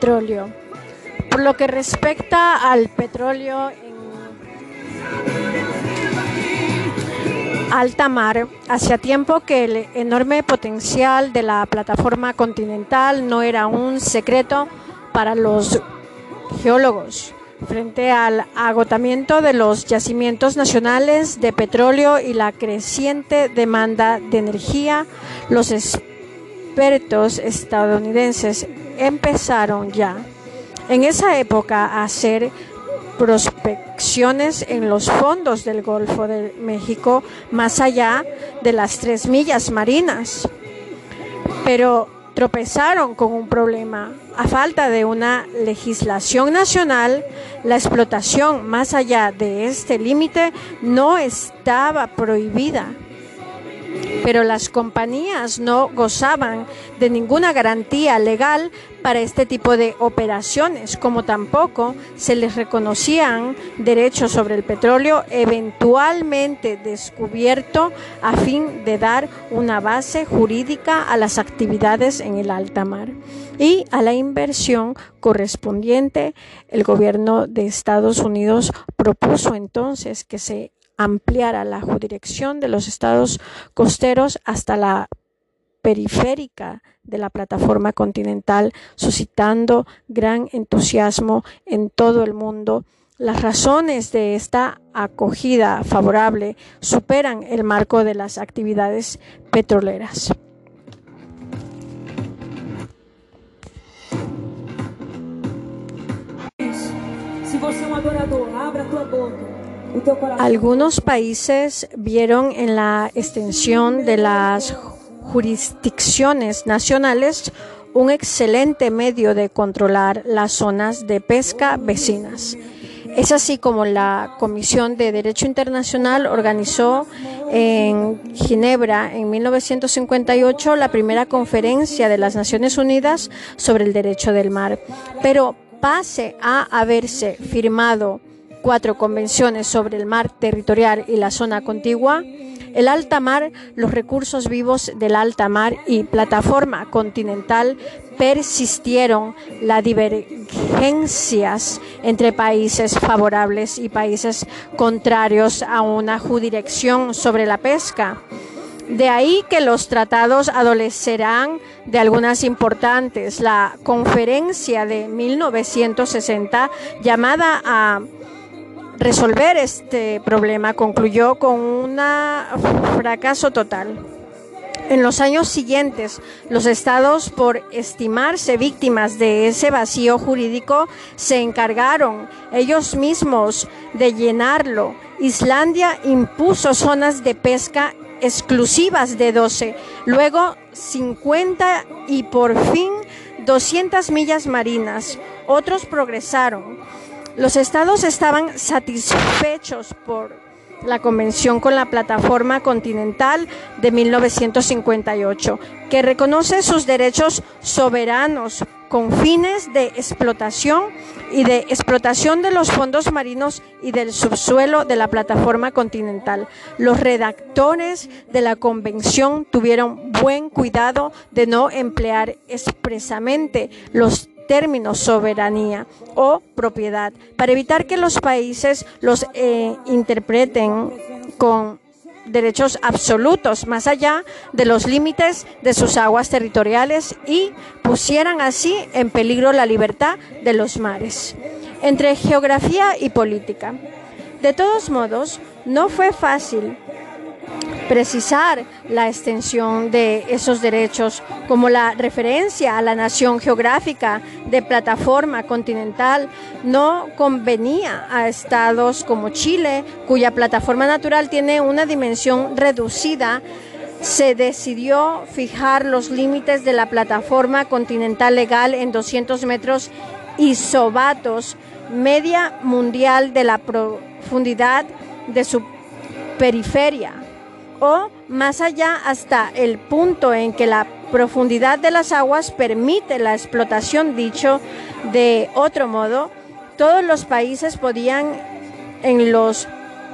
Por lo que respecta al petróleo en alta mar, hacía tiempo que el enorme potencial de la plataforma continental no era un secreto para los geólogos. Frente al agotamiento de los yacimientos nacionales de petróleo y la creciente demanda de energía, los expertos estadounidenses empezaron ya en esa época a hacer prospecciones en los fondos del Golfo de México más allá de las tres millas marinas. Pero tropezaron con un problema. A falta de una legislación nacional, la explotación más allá de este límite no estaba prohibida pero las compañías no gozaban de ninguna garantía legal para este tipo de operaciones, como tampoco se les reconocían derechos sobre el petróleo eventualmente descubierto a fin de dar una base jurídica a las actividades en el alta mar y a la inversión correspondiente. El gobierno de Estados Unidos propuso entonces que se ampliara la jurisdicción de los estados costeros hasta la periférica de la plataforma continental, suscitando gran entusiasmo en todo el mundo. Las razones de esta acogida favorable superan el marco de las actividades petroleras. Si um adorador, abra. Algunos países vieron en la extensión de las jurisdicciones nacionales un excelente medio de controlar las zonas de pesca vecinas. Es así como la Comisión de Derecho Internacional organizó en Ginebra en 1958 la primera conferencia de las Naciones Unidas sobre el derecho del mar. Pero pase a haberse firmado cuatro convenciones sobre el mar territorial y la zona contigua, el alta mar, los recursos vivos del alta mar y plataforma continental persistieron las divergencias entre países favorables y países contrarios a una jurisdicción sobre la pesca. De ahí que los tratados adolecerán de algunas importantes. La conferencia de 1960 llamada a resolver este problema concluyó con un fracaso total. En los años siguientes, los estados, por estimarse víctimas de ese vacío jurídico, se encargaron ellos mismos de llenarlo. Islandia impuso zonas de pesca exclusivas de 12, luego 50 y por fin 200 millas marinas. Otros progresaron. Los estados estaban satisfechos por la convención con la plataforma continental de 1958, que reconoce sus derechos soberanos con fines de explotación y de explotación de los fondos marinos y del subsuelo de la plataforma continental. Los redactores de la convención tuvieron buen cuidado de no emplear expresamente los términos soberanía o propiedad, para evitar que los países los eh, interpreten con derechos absolutos más allá de los límites de sus aguas territoriales y pusieran así en peligro la libertad de los mares. Entre geografía y política. De todos modos, no fue fácil precisar la extensión de esos derechos como la referencia a la nación geográfica de plataforma continental no convenía a estados como Chile, cuya plataforma natural tiene una dimensión reducida se decidió fijar los límites de la plataforma continental legal en 200 metros isobatos, media mundial de la profundidad de su periferia o más allá hasta el punto en que la profundidad de las aguas permite la explotación. Dicho de otro modo, todos los países podían en los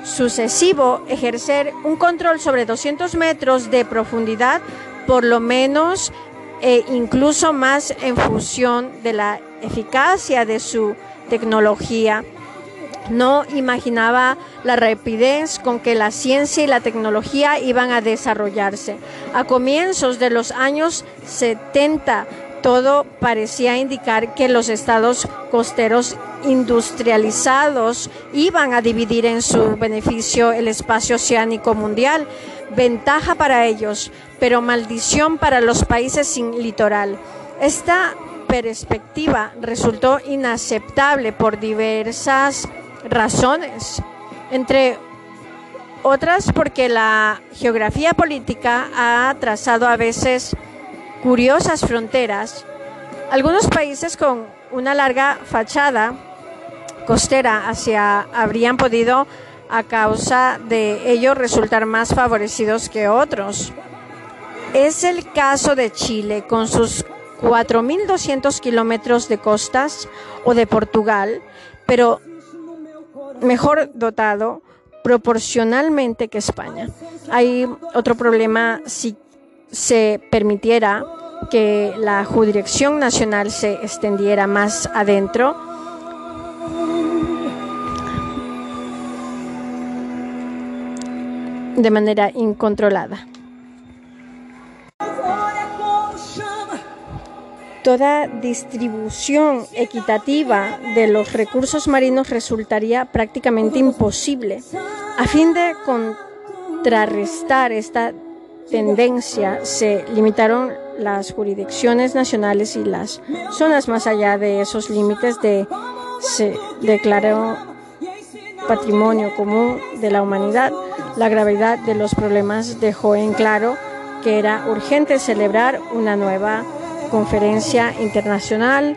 sucesivo ejercer un control sobre 200 metros de profundidad, por lo menos e incluso más en función de la eficacia de su tecnología. No imaginaba la rapidez con que la ciencia y la tecnología iban a desarrollarse. A comienzos de los años 70, todo parecía indicar que los estados costeros industrializados iban a dividir en su beneficio el espacio oceánico mundial. Ventaja para ellos, pero maldición para los países sin litoral. Esta perspectiva resultó inaceptable por diversas razones, entre otras porque la geografía política ha trazado a veces curiosas fronteras. Algunos países con una larga fachada costera hacia habrían podido a causa de ello resultar más favorecidos que otros. Es el caso de Chile con sus 4.200 kilómetros de costas o de Portugal, pero mejor dotado proporcionalmente que España. Hay otro problema si se permitiera que la jurisdicción nacional se extendiera más adentro. de manera incontrolada. Toda distribución equitativa de los recursos marinos resultaría prácticamente imposible. A fin de contrarrestar esta tendencia, se limitaron las jurisdicciones nacionales y las zonas más allá de esos límites de, se declaró patrimonio común de la humanidad. La gravedad de los problemas dejó en claro que era urgente celebrar una nueva conferencia internacional,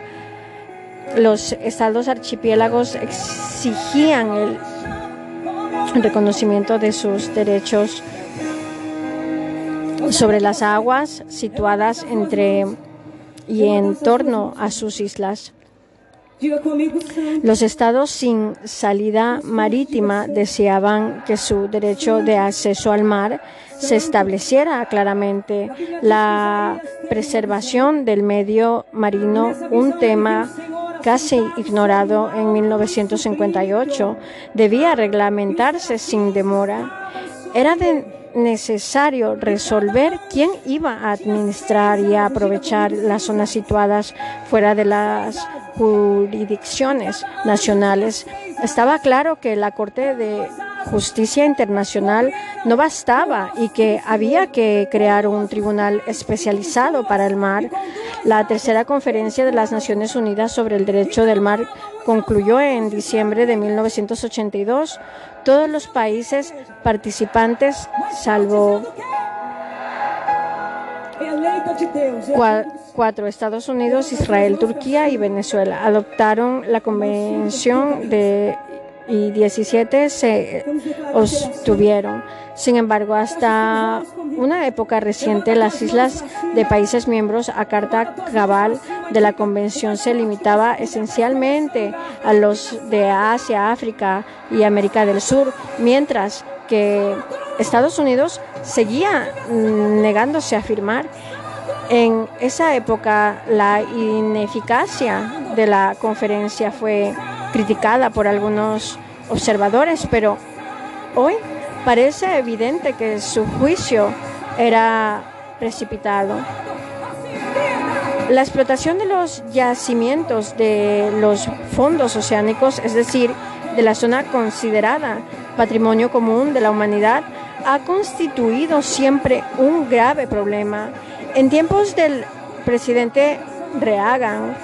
los estados archipiélagos exigían el reconocimiento de sus derechos sobre las aguas situadas entre y en torno a sus islas. Los estados sin salida marítima deseaban que su derecho de acceso al mar se estableciera claramente. La preservación del medio marino, un tema casi ignorado en 1958, debía reglamentarse sin demora. Era necesario resolver quién iba a administrar y a aprovechar las zonas situadas fuera de las jurisdicciones nacionales. Estaba claro que la Corte de Justicia Internacional no bastaba y que había que crear un tribunal especializado para el mar. La tercera conferencia de las Naciones Unidas sobre el Derecho del Mar concluyó en diciembre de 1982 todos los países participantes, salvo cuatro, Estados Unidos, Israel, Turquía y Venezuela, adoptaron la Convención de y 17 se obtuvieron. Sin embargo, hasta una época reciente, las islas de países miembros a carta cabal de la Convención se limitaba esencialmente a los de Asia, África y América del Sur, mientras que Estados Unidos seguía negándose a firmar. En esa época, la ineficacia de la conferencia fue criticada por algunos observadores, pero hoy parece evidente que su juicio era precipitado. La explotación de los yacimientos de los fondos oceánicos, es decir, de la zona considerada patrimonio común de la humanidad, ha constituido siempre un grave problema. En tiempos del presidente Reagan,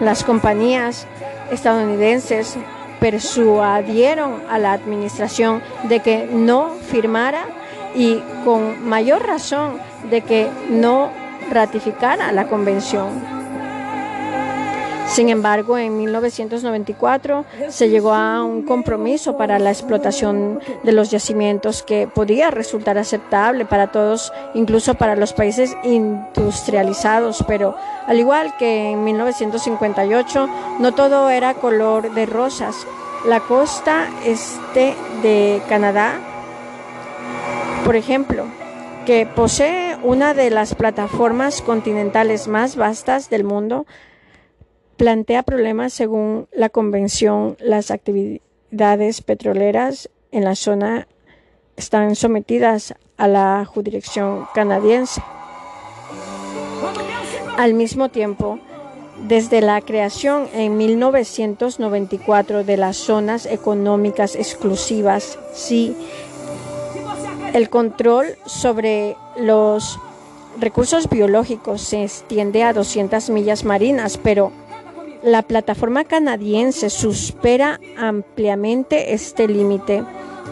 las compañías estadounidenses persuadieron a la administración de que no firmara y con mayor razón de que no ratificara la convención. Sin embargo, en 1994 se llegó a un compromiso para la explotación de los yacimientos que podía resultar aceptable para todos, incluso para los países industrializados, pero al igual que en 1958, no todo era color de rosas. La costa este de Canadá, por ejemplo, que posee una de las plataformas continentales más vastas del mundo, plantea problemas según la convención. Las actividades petroleras en la zona están sometidas a la jurisdicción canadiense. Al mismo tiempo, desde la creación en 1994 de las zonas económicas exclusivas, sí, el control sobre los recursos biológicos se extiende a 200 millas marinas, pero la plataforma canadiense supera ampliamente este límite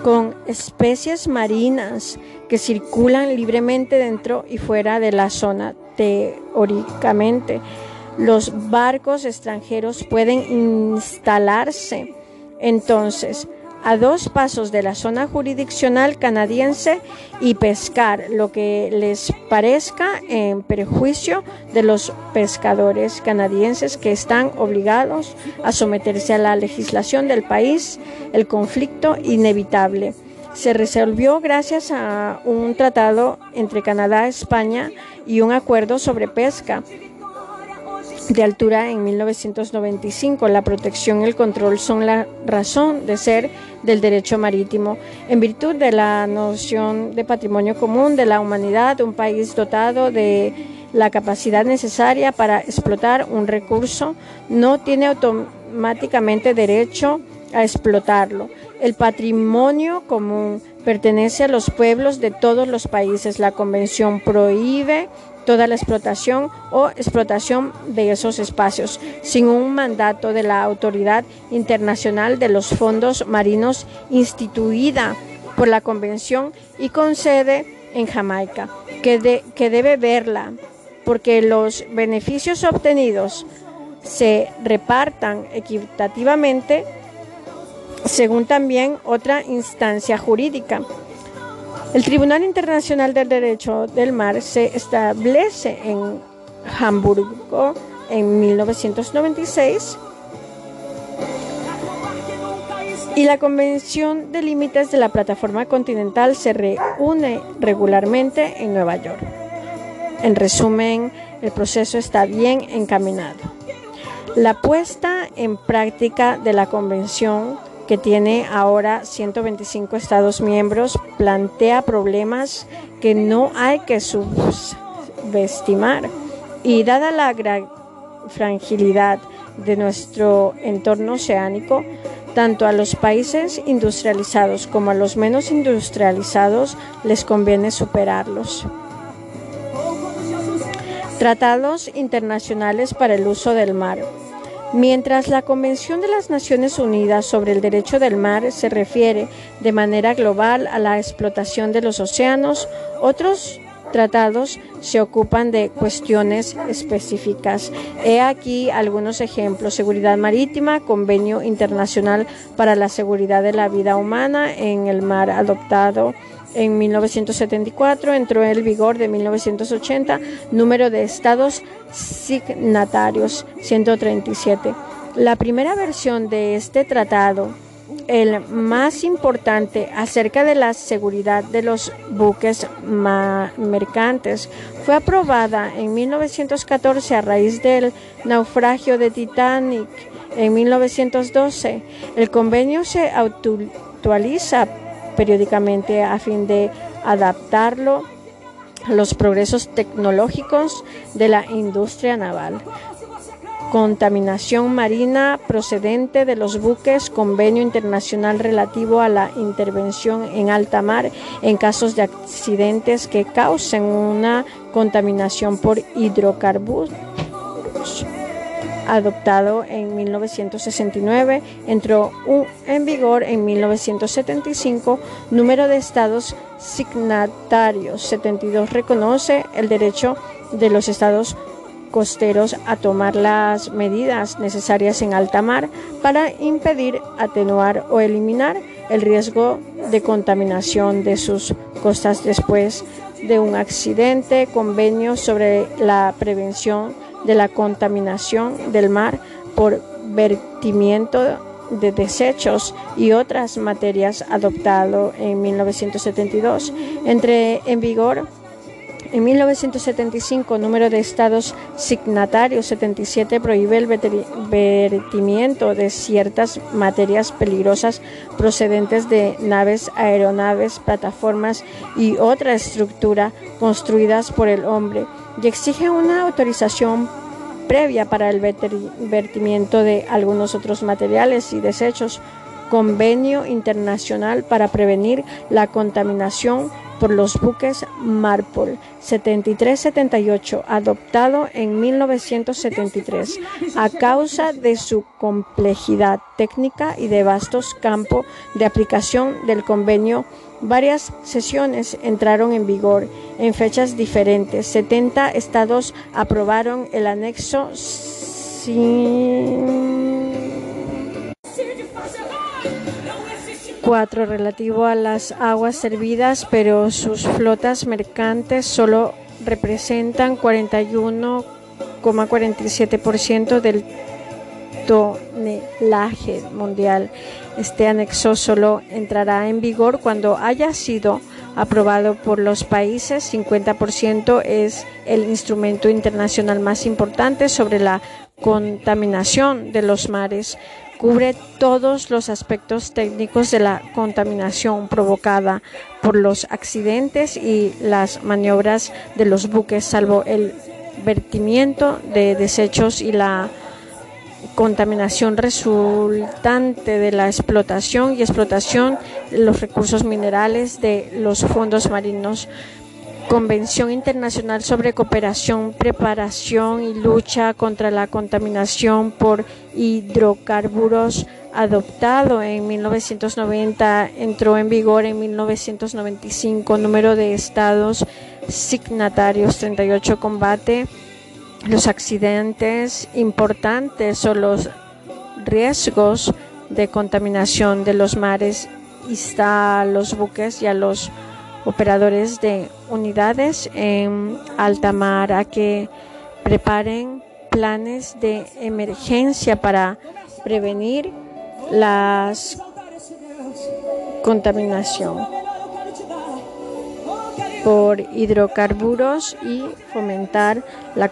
con especies marinas que circulan libremente dentro y fuera de la zona teóricamente. Los barcos extranjeros pueden instalarse entonces a dos pasos de la zona jurisdiccional canadiense y pescar lo que les parezca en perjuicio de los pescadores canadienses que están obligados a someterse a la legislación del país. El conflicto inevitable se resolvió gracias a un tratado entre Canadá, España y un acuerdo sobre pesca de altura en 1995. La protección y el control son la razón de ser del derecho marítimo. En virtud de la noción de patrimonio común de la humanidad, un país dotado de la capacidad necesaria para explotar un recurso no tiene automáticamente derecho a explotarlo. El patrimonio común pertenece a los pueblos de todos los países. La convención prohíbe toda la explotación o explotación de esos espacios sin un mandato de la Autoridad Internacional de los Fondos Marinos instituida por la Convención y con sede en Jamaica, que, que debe verla porque los beneficios obtenidos se repartan equitativamente según también otra instancia jurídica. El Tribunal Internacional del Derecho del Mar se establece en Hamburgo en 1996 y la Convención de Límites de la Plataforma Continental se reúne regularmente en Nueva York. En resumen, el proceso está bien encaminado. La puesta en práctica de la Convención que tiene ahora 125 Estados miembros, plantea problemas que no hay que subestimar. Y dada la gran fragilidad de nuestro entorno oceánico, tanto a los países industrializados como a los menos industrializados les conviene superarlos. Tratados internacionales para el uso del mar. Mientras la Convención de las Naciones Unidas sobre el Derecho del Mar se refiere de manera global a la explotación de los océanos, otros tratados se ocupan de cuestiones específicas. He aquí algunos ejemplos. Seguridad marítima, Convenio Internacional para la Seguridad de la Vida Humana en el Mar adoptado en 1974, entró en vigor de 1980, número de estados signatarios 137. La primera versión de este tratado, el más importante acerca de la seguridad de los buques mercantes, fue aprobada en 1914 a raíz del naufragio de Titanic en 1912. El convenio se actualiza periódicamente a fin de adaptarlo a los progresos tecnológicos de la industria naval. Contaminación marina procedente de los buques, convenio internacional relativo a la intervención en alta mar en casos de accidentes que causen una contaminación por hidrocarburos adoptado en 1969, entró en vigor en 1975, número de estados signatarios. 72 reconoce el derecho de los estados costeros a tomar las medidas necesarias en alta mar para impedir, atenuar o eliminar el riesgo de contaminación de sus costas después de un accidente, convenio sobre la prevención de la contaminación del mar por vertimiento de desechos y otras materias adoptado en 1972. Entre en vigor En 1975, número de estados signatarios 77 prohíbe el vertimiento de ciertas materias peligrosas procedentes de naves, aeronaves, plataformas y otra estructura construidas por el hombre y exige una autorización previa para el vertimiento de algunos otros materiales y desechos. Convenio internacional para prevenir la contaminación por los buques Marpol 7378, adoptado en 1973, a causa de su complejidad técnica y de vastos campos de aplicación del convenio. Varias sesiones entraron en vigor en fechas diferentes. 70 estados aprobaron el anexo sin 4 relativo a las aguas servidas, pero sus flotas mercantes solo representan 41,47% del tonelaje mundial. Este anexo solo entrará en vigor cuando haya sido aprobado por los países. 50% es el instrumento internacional más importante sobre la contaminación de los mares cubre todos los aspectos técnicos de la contaminación provocada por los accidentes y las maniobras de los buques, salvo el vertimiento de desechos y la contaminación resultante de la explotación y explotación de los recursos minerales de los fondos marinos Convención Internacional sobre Cooperación, Preparación y Lucha contra la Contaminación por Hidrocarburos, adoptado en 1990, entró en vigor en 1995. Número de estados signatarios 38 combate los accidentes importantes o los riesgos de contaminación de los mares está a los buques y a los operadores de unidades en alta mar a que preparen planes de emergencia para prevenir la contaminación por hidrocarburos y fomentar la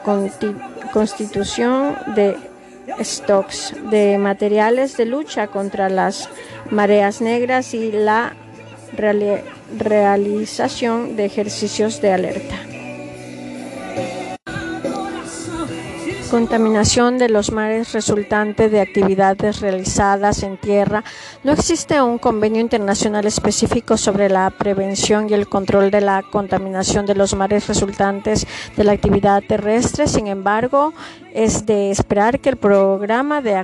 constitución de stocks de materiales de lucha contra las mareas negras y la realización de ejercicios de alerta. Contaminación de los mares resultante de actividades realizadas en tierra. No existe un convenio internacional específico sobre la prevención y el control de la contaminación de los mares resultantes de la actividad terrestre. Sin embargo, es de esperar que el programa de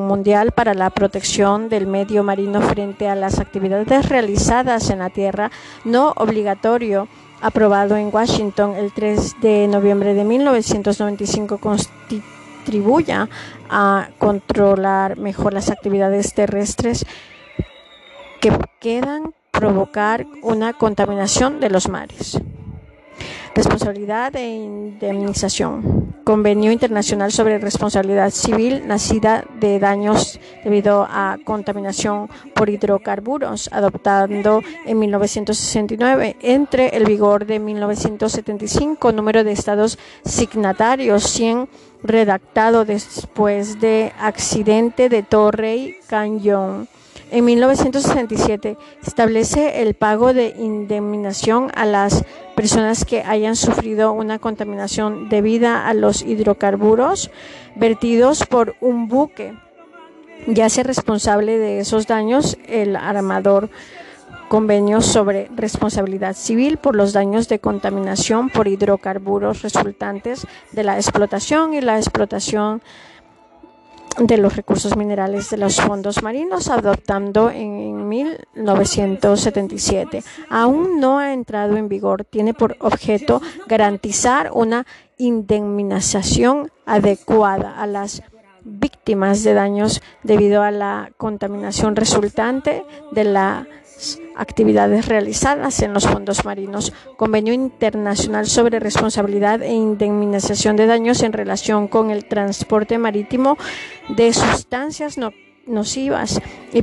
Mundial para la Protección del Medio Marino frente a las actividades realizadas en la tierra no obligatorio aprobado en Washington el 3 de noviembre de 1995 contribuya a controlar mejor las actividades terrestres que quedan provocar una contaminación de los mares. Responsabilidad e indemnización. Convenio Internacional sobre Responsabilidad Civil nacida de daños debido a contaminación por hidrocarburos, adoptando en 1969. Entre el vigor de 1975, número de estados signatarios 100 redactado después de accidente de Torrey Cañón en 1967 establece el pago de indemnización a las personas que hayan sufrido una contaminación debida a los hidrocarburos vertidos por un buque. Ya sea responsable de esos daños el armador convenio sobre responsabilidad civil por los daños de contaminación por hidrocarburos resultantes de la explotación y la explotación de los recursos minerales de los fondos marinos, adoptando en 1977. Aún no ha entrado en vigor, tiene por objeto garantizar una indemnización adecuada a las víctimas de daños debido a la contaminación resultante de la actividades realizadas en los fondos marinos, Convenio Internacional sobre Responsabilidad e Indemnización de Daños en relación con el transporte marítimo de sustancias nocivas y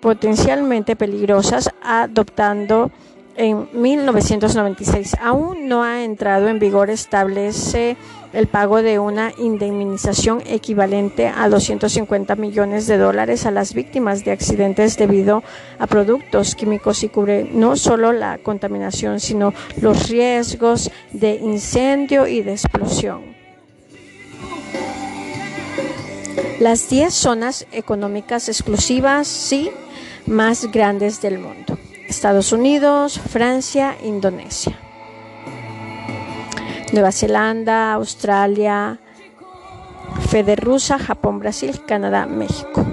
potencialmente peligrosas, adoptando en 1996. Aún no ha entrado en vigor, establece el pago de una indemnización equivalente a 250 millones de dólares a las víctimas de accidentes debido a productos químicos y cubre no solo la contaminación, sino los riesgos de incendio y de explosión. Las 10 zonas económicas exclusivas, sí, más grandes del mundo. Estados Unidos, Francia, Indonesia. Nueva Zelanda, Australia, Rusa, Japón, Brasil, Canadá, México.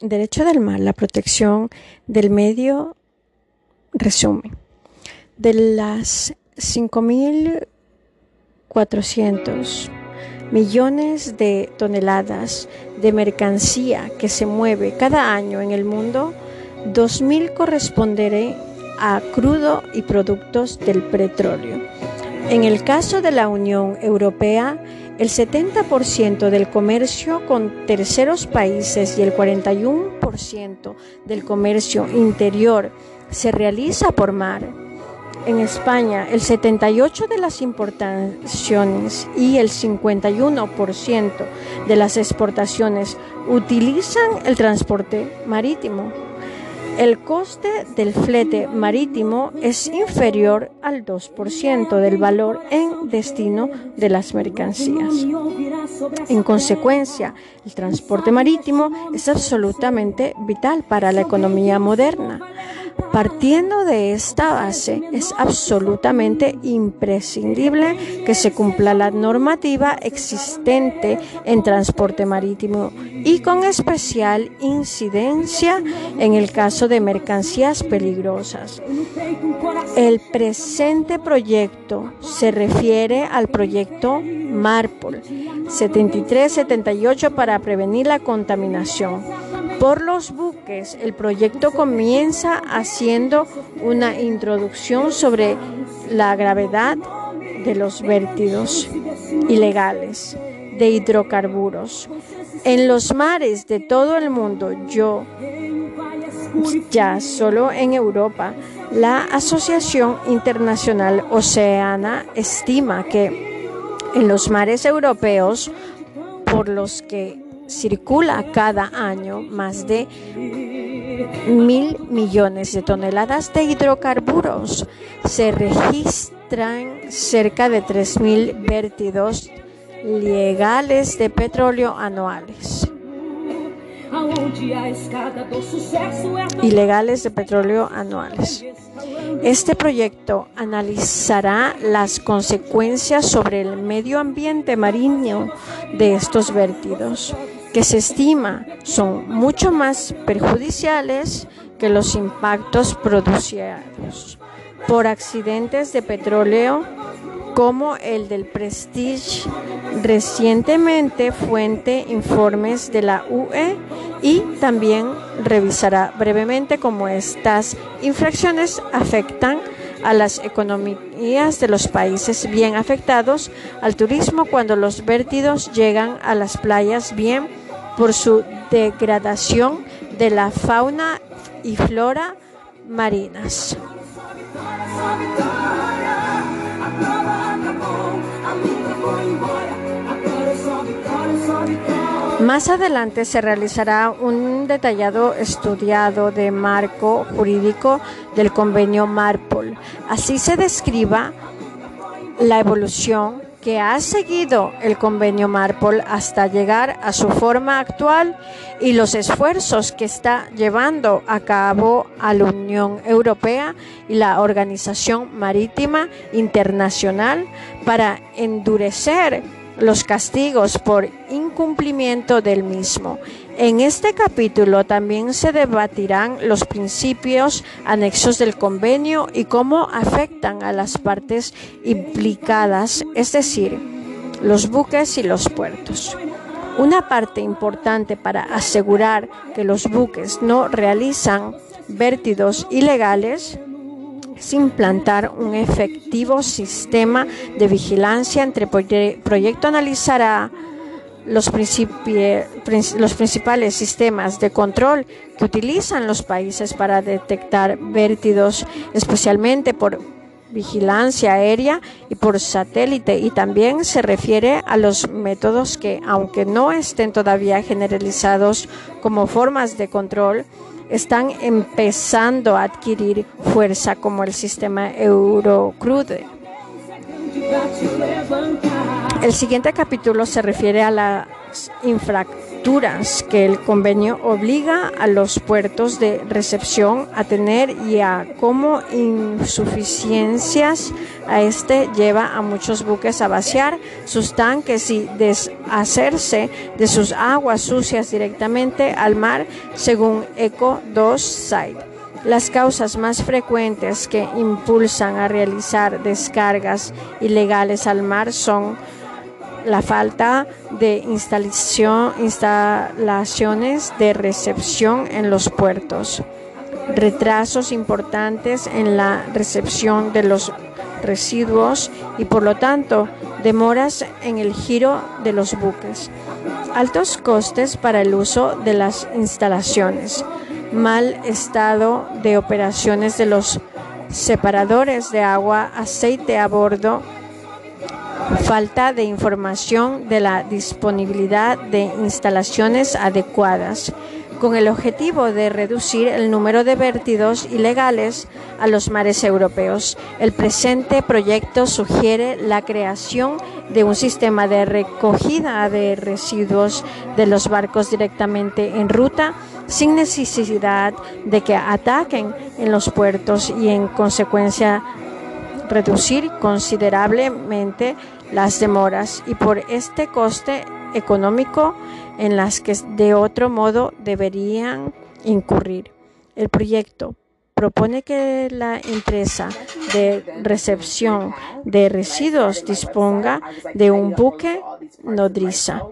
Derecho del mar, la protección del medio resumen. De las 5.400 millones de toneladas de mercancía que se mueve cada año en el mundo, 2.000 corresponderé a crudo y productos del petróleo. En el caso de la Unión Europea, el 70% del comercio con terceros países y el 41% del comercio interior se realiza por mar. En España, el 78% de las importaciones y el 51% de las exportaciones utilizan el transporte marítimo. El coste del flete marítimo es inferior al 2% del valor en destino de las mercancías. En consecuencia, el transporte marítimo es absolutamente vital para la economía moderna. Partiendo de esta base, es absolutamente imprescindible que se cumpla la normativa existente en transporte marítimo y con especial incidencia en el caso de mercancías peligrosas. El presente proyecto se refiere al proyecto MARPOL 7378 para prevenir la contaminación por los buques. El proyecto comienza haciendo una introducción sobre la gravedad de los vértidos ilegales de hidrocarburos. En los mares de todo el mundo, yo ya solo en Europa, la Asociación Internacional Oceana estima que en los mares europeos por los que circula cada año más de mil millones de toneladas de hidrocarburos. Se registran cerca de tres mil vertidos legales de petróleo anuales. Ilegales de petróleo anuales. Este proyecto analizará las consecuencias sobre el medio ambiente marino de estos vertidos que se estima son mucho más perjudiciales que los impactos producidos por accidentes de petróleo como el del Prestige. Recientemente fuente informes de la UE y también revisará brevemente cómo estas infracciones afectan a las economías de los países bien afectados, al turismo cuando los vertidos llegan a las playas bien por su degradación de la fauna y flora marinas. Más adelante se realizará un detallado estudiado de marco jurídico del convenio MARPOL. Así se describa la evolución que ha seguido el convenio Marpol hasta llegar a su forma actual y los esfuerzos que está llevando a cabo a la Unión Europea y la Organización Marítima Internacional para endurecer los castigos por incumplimiento del mismo. En este capítulo también se debatirán los principios anexos del convenio y cómo afectan a las partes implicadas, es decir, los buques y los puertos. Una parte importante para asegurar que los buques no realizan vértidos ilegales sin implantar un efectivo sistema de vigilancia entre proyecto analizará los, los principales sistemas de control que utilizan los países para detectar vértidos, especialmente por vigilancia aérea y por satélite y también se refiere a los métodos que, aunque no estén todavía generalizados como formas de control, están empezando a adquirir fuerza como el sistema Eurocrude. El siguiente capítulo se refiere a las infracturas que el convenio obliga a los puertos de recepción a tener y a cómo insuficiencias a este lleva a muchos buques a vaciar sus tanques y deshacerse de sus aguas sucias directamente al mar, según ECO 2 Site. Las causas más frecuentes que impulsan a realizar descargas ilegales al mar son la falta de instalación, instalaciones de recepción en los puertos, retrasos importantes en la recepción de los residuos y por lo tanto demoras en el giro de los buques, altos costes para el uso de las instalaciones, mal estado de operaciones de los separadores de agua, aceite a bordo, falta de información de la disponibilidad de instalaciones adecuadas, con el objetivo de reducir el número de vertidos ilegales a los mares europeos. El presente proyecto sugiere la creación de un sistema de recogida de residuos de los barcos directamente en ruta sin necesidad de que ataquen en los puertos y en consecuencia reducir considerablemente las demoras y por este coste económico en las que de otro modo deberían incurrir. El proyecto propone que la empresa de recepción de residuos disponga de un buque nodriza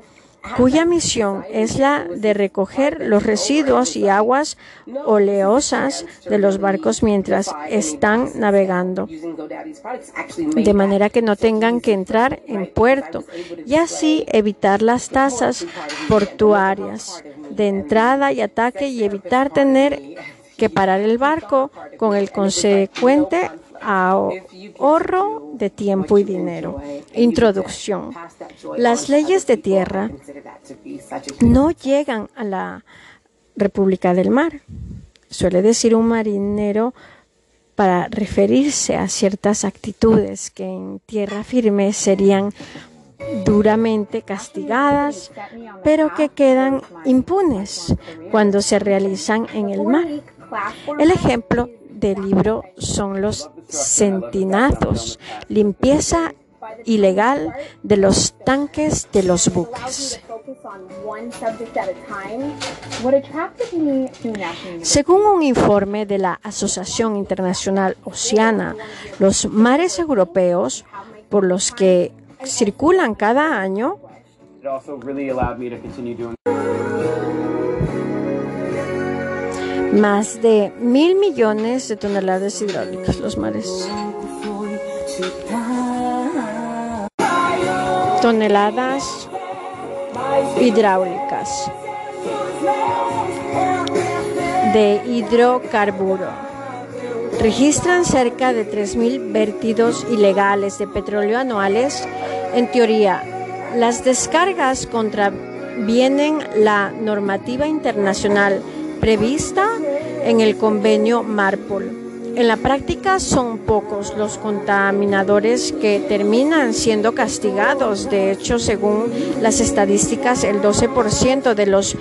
cuya misión es la de recoger los residuos y aguas oleosas de los barcos mientras están navegando, de manera que no tengan que entrar en puerto y así evitar las tasas portuarias de entrada y ataque y evitar tener que parar el barco con el consecuente ahorro de tiempo y dinero. Introducción. Las leyes de tierra no llegan a la República del Mar. Suele decir un marinero para referirse a ciertas actitudes que en tierra firme serían duramente castigadas, pero que quedan impunes cuando se realizan en el mar. El ejemplo del libro son los centinazos, limpieza ilegal de los tanques de los buques. Según un informe de la Asociación Internacional Oceana, los mares europeos por los que circulan cada año más de mil millones de toneladas hidráulicas los mares. Toneladas hidráulicas de hidrocarburo. Registran cerca de 3.000 vertidos ilegales de petróleo anuales. En teoría, las descargas contravienen la normativa internacional prevista en el convenio Marpol. En la práctica son pocos los contaminadores que terminan siendo castigados. De hecho, según las estadísticas, el 12% de los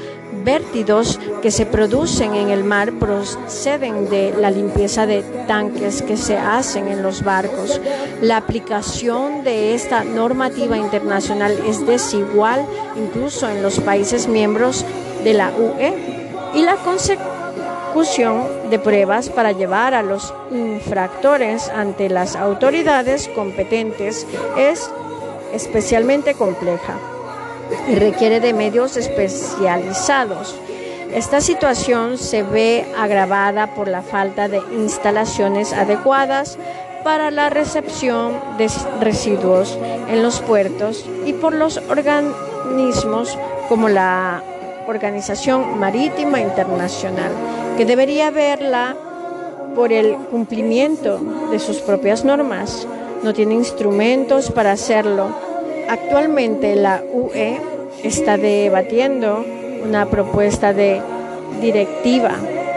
vértidos que se producen en el mar proceden de la limpieza de tanques que se hacen en los barcos. La aplicación de esta normativa internacional es desigual incluso en los países miembros de la UE y la consecución de pruebas para llevar a los infractores ante las autoridades competentes es especialmente compleja y requiere de medios especializados. Esta situación se ve agravada por la falta de instalaciones adecuadas para la recepción de residuos en los puertos y por los organismos como la Organización Marítima Internacional, que debería verla por el cumplimiento de sus propias normas. No tiene instrumentos para hacerlo. Actualmente la UE está debatiendo una propuesta de directiva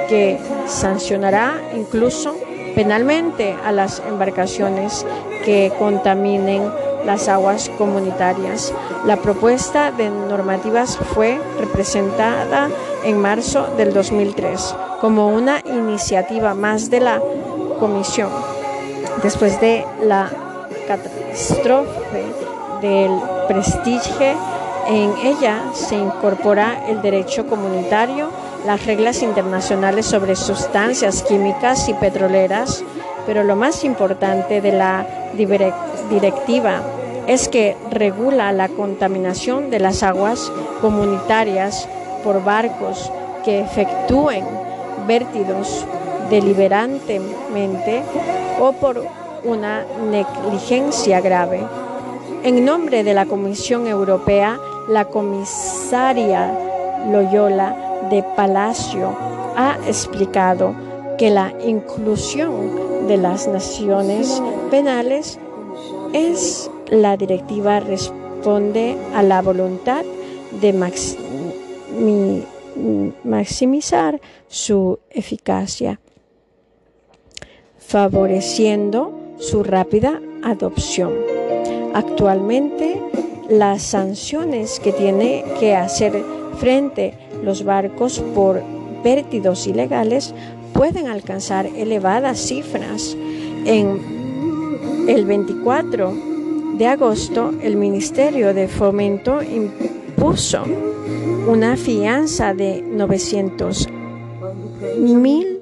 que sancionará incluso penalmente a las embarcaciones que contaminen las aguas comunitarias. La propuesta de normativas fue representada en marzo del 2003 como una iniciativa más de la Comisión. Después de la catástrofe del Prestige, en ella se incorpora el derecho comunitario, las reglas internacionales sobre sustancias químicas y petroleras, pero lo más importante de la directiva es que regula la contaminación de las aguas comunitarias por barcos que efectúen vértidos deliberantemente o por una negligencia grave. En nombre de la Comisión Europea, la comisaria Loyola de Palacio ha explicado que la inclusión de las naciones penales es la directiva responde a la voluntad de maximizar su eficacia, favoreciendo su rápida adopción. Actualmente, las sanciones que tiene que hacer frente los barcos por vértidos ilegales pueden alcanzar elevadas cifras. En el 24 de agosto, el Ministerio de Fomento impuso una fianza de 900 mil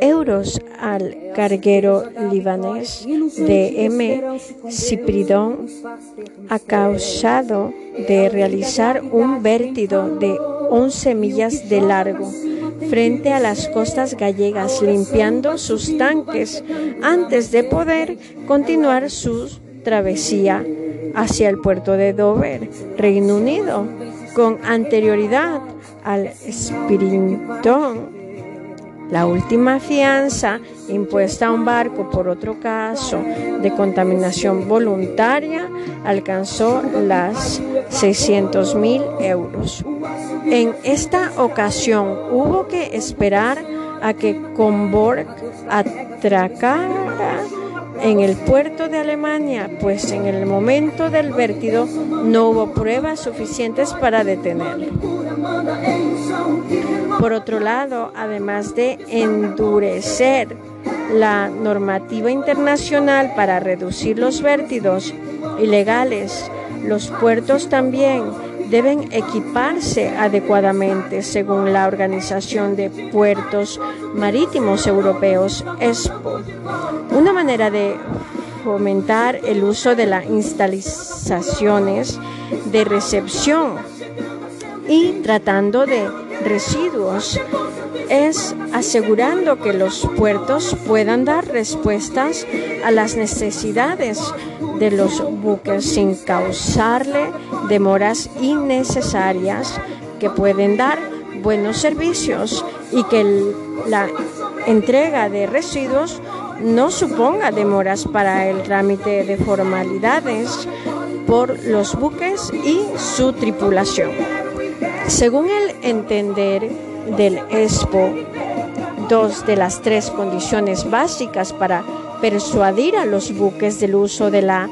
euros al carguero libanés de M. Cipridón causado de realizar un vértido de 11 millas de largo frente a las costas gallegas, limpiando sus tanques antes de poder continuar su travesía hacia el puerto de Dover, Reino Unido, con anterioridad al Spiritón. La última fianza impuesta a un barco por otro caso de contaminación voluntaria alcanzó las 600 mil euros. En esta ocasión hubo que esperar a que Comborg atracara en el puerto de Alemania, pues en el momento del vértido no hubo pruebas suficientes para detenerlo. Por otro lado, además de endurecer la normativa internacional para reducir los vértidos ilegales, los puertos también deben equiparse adecuadamente según la Organización de Puertos Marítimos Europeos, ESPO. Una manera de fomentar el uso de las instalaciones de recepción y tratando de residuos es asegurando que los puertos puedan dar respuestas a las necesidades de los buques sin causarle demoras innecesarias que pueden dar buenos servicios y que la entrega de residuos no suponga demoras para el trámite de formalidades por los buques y su tripulación. Según el entender del ESPO, dos de las tres condiciones básicas para persuadir a los buques del uso de las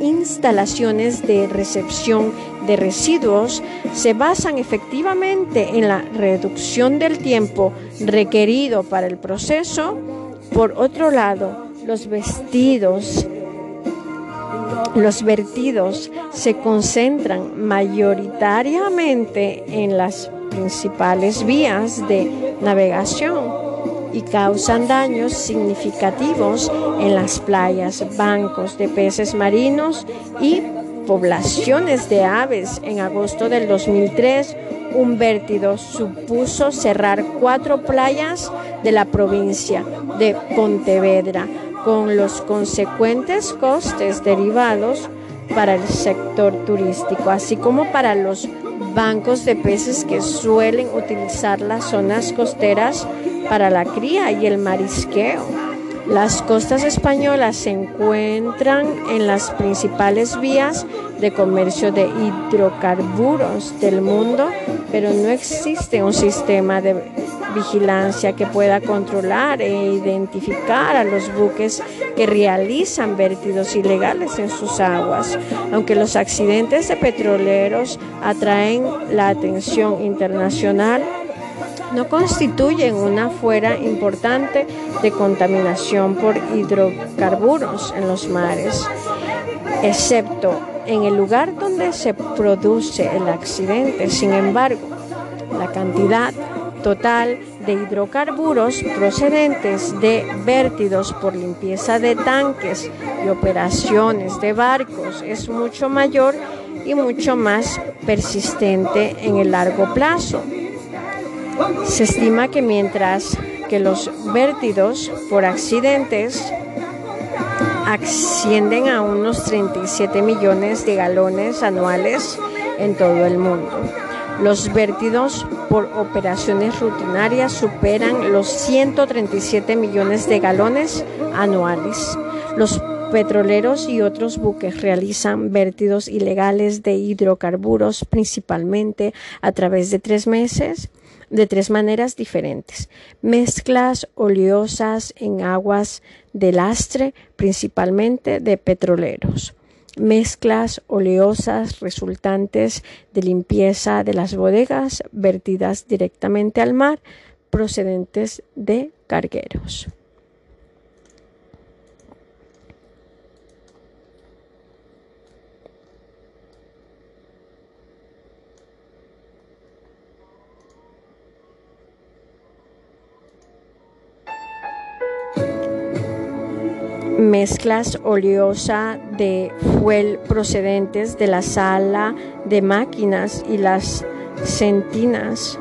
instalaciones de recepción de residuos se basan efectivamente en la reducción del tiempo requerido para el proceso. Por otro lado, los vestidos los vertidos se concentran mayoritariamente en las principales vías de navegación y causan daños significativos en las playas, bancos de peces marinos y poblaciones de aves. En agosto del 2003, un vértido supuso cerrar cuatro playas de la provincia de Pontevedra, con los consecuentes costes derivados para el sector turístico, así como para los bancos de peces que suelen utilizar las zonas costeras para la cría y el marisqueo. Las costas españolas se encuentran en las principales vías de comercio de hidrocarburos del mundo, pero no existe un sistema de vigilancia que pueda controlar e identificar a los buques que realizan vertidos ilegales en sus aguas. Aunque los accidentes de petroleros atraen la atención internacional, no constituyen una fuera importante de contaminación por hidrocarburos en los mares, excepto en el lugar donde se produce el accidente. Sin embargo, la cantidad total de hidrocarburos procedentes de vértidos por limpieza de tanques y operaciones de barcos es mucho mayor y mucho más persistente en el largo plazo. Se estima que mientras que los vértidos por accidentes ascienden a unos 37 millones de galones anuales en todo el mundo. Los vértidos por operaciones rutinarias superan los 137 millones de galones anuales. Los petroleros y otros buques realizan vértidos ilegales de hidrocarburos principalmente a través de tres meses de tres maneras diferentes. Mezclas oleosas en aguas de lastre, principalmente de petroleros. Mezclas oleosas resultantes de limpieza de las bodegas vertidas directamente al mar, procedentes de cargueros. Mezclas oleosa de fuel procedentes de la sala de máquinas y las centinas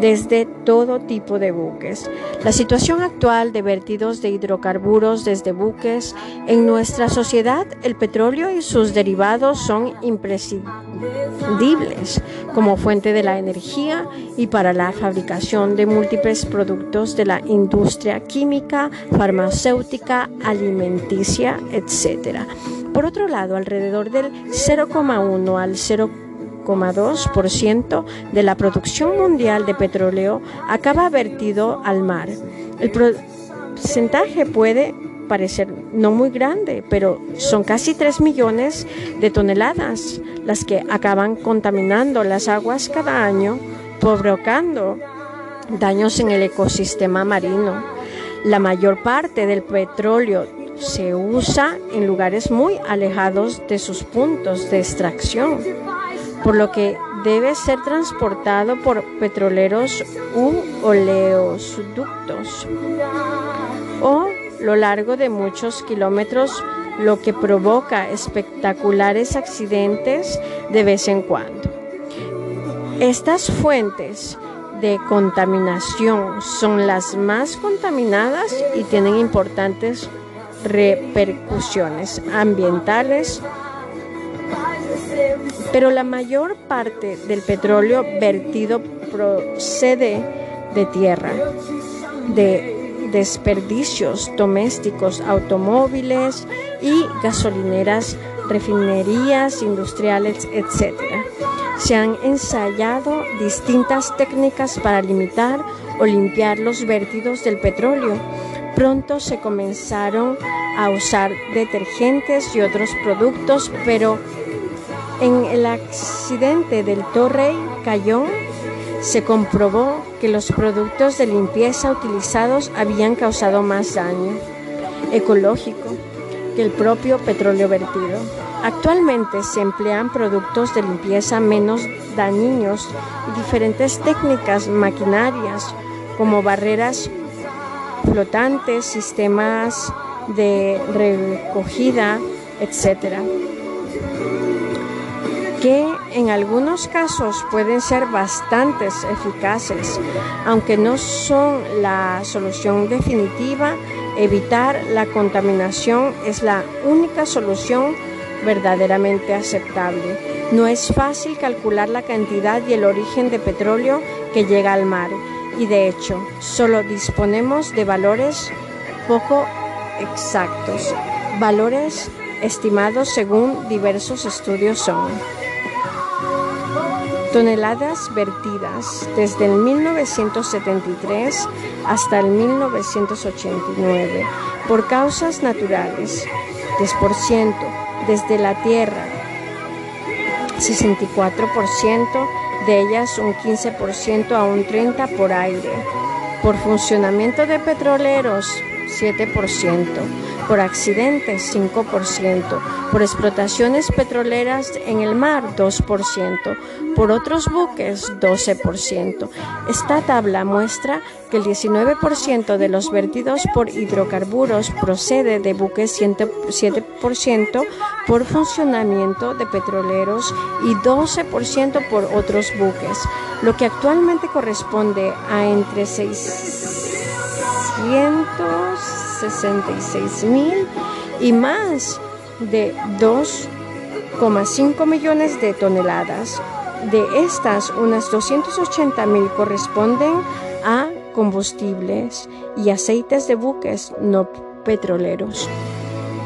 desde todo tipo de buques. La situación actual de vertidos de hidrocarburos desde buques en nuestra sociedad, el petróleo y sus derivados son imprescindibles como fuente de la energía y para la fabricación de múltiples productos de la industria química, farmacéutica, alimenticia, etc. Por otro lado, alrededor del 0,1 al 0,5 2% de la producción mundial de petróleo acaba vertido al mar. El porcentaje puede parecer no muy grande, pero son casi 3 millones de toneladas las que acaban contaminando las aguas cada año, provocando daños en el ecosistema marino. La mayor parte del petróleo se usa en lugares muy alejados de sus puntos de extracción por lo que debe ser transportado por petroleros u oleoductos o lo largo de muchos kilómetros, lo que provoca espectaculares accidentes de vez en cuando. Estas fuentes de contaminación son las más contaminadas y tienen importantes repercusiones ambientales, pero la mayor parte del petróleo vertido procede de tierra, de desperdicios domésticos, automóviles y gasolineras, refinerías industriales, etc. Se han ensayado distintas técnicas para limitar o limpiar los vertidos del petróleo. Pronto se comenzaron a usar detergentes y otros productos, pero en el accidente del Torrey Cayón se comprobó que los productos de limpieza utilizados habían causado más daño ecológico que el propio petróleo vertido. Actualmente se emplean productos de limpieza menos dañinos y diferentes técnicas maquinarias como barreras flotantes, sistemas de recogida, etc. que en algunos casos pueden ser bastante eficaces, aunque no son la solución definitiva. Evitar la contaminación es la única solución verdaderamente aceptable. No es fácil calcular la cantidad y el origen de petróleo que llega al mar y de hecho solo disponemos de valores poco exactos, valores estimados según diversos estudios son toneladas vertidas desde el 1973 hasta el 1989 por causas naturales, 10% desde la tierra, 64% de ellas un 15% a un 30% por aire, por funcionamiento de petroleros 7%, por accidentes 5%, por explotaciones petroleras en el mar 2%, por otros buques 12%. Esta tabla muestra que el 19% de los vertidos por hidrocarburos procede de buques 7% por funcionamiento de petroleros y 12% por otros buques, lo que actualmente corresponde a entre 666 mil y más de 2,5 millones de toneladas. De estas, unas 280 mil corresponden a combustibles y aceites de buques no petroleros.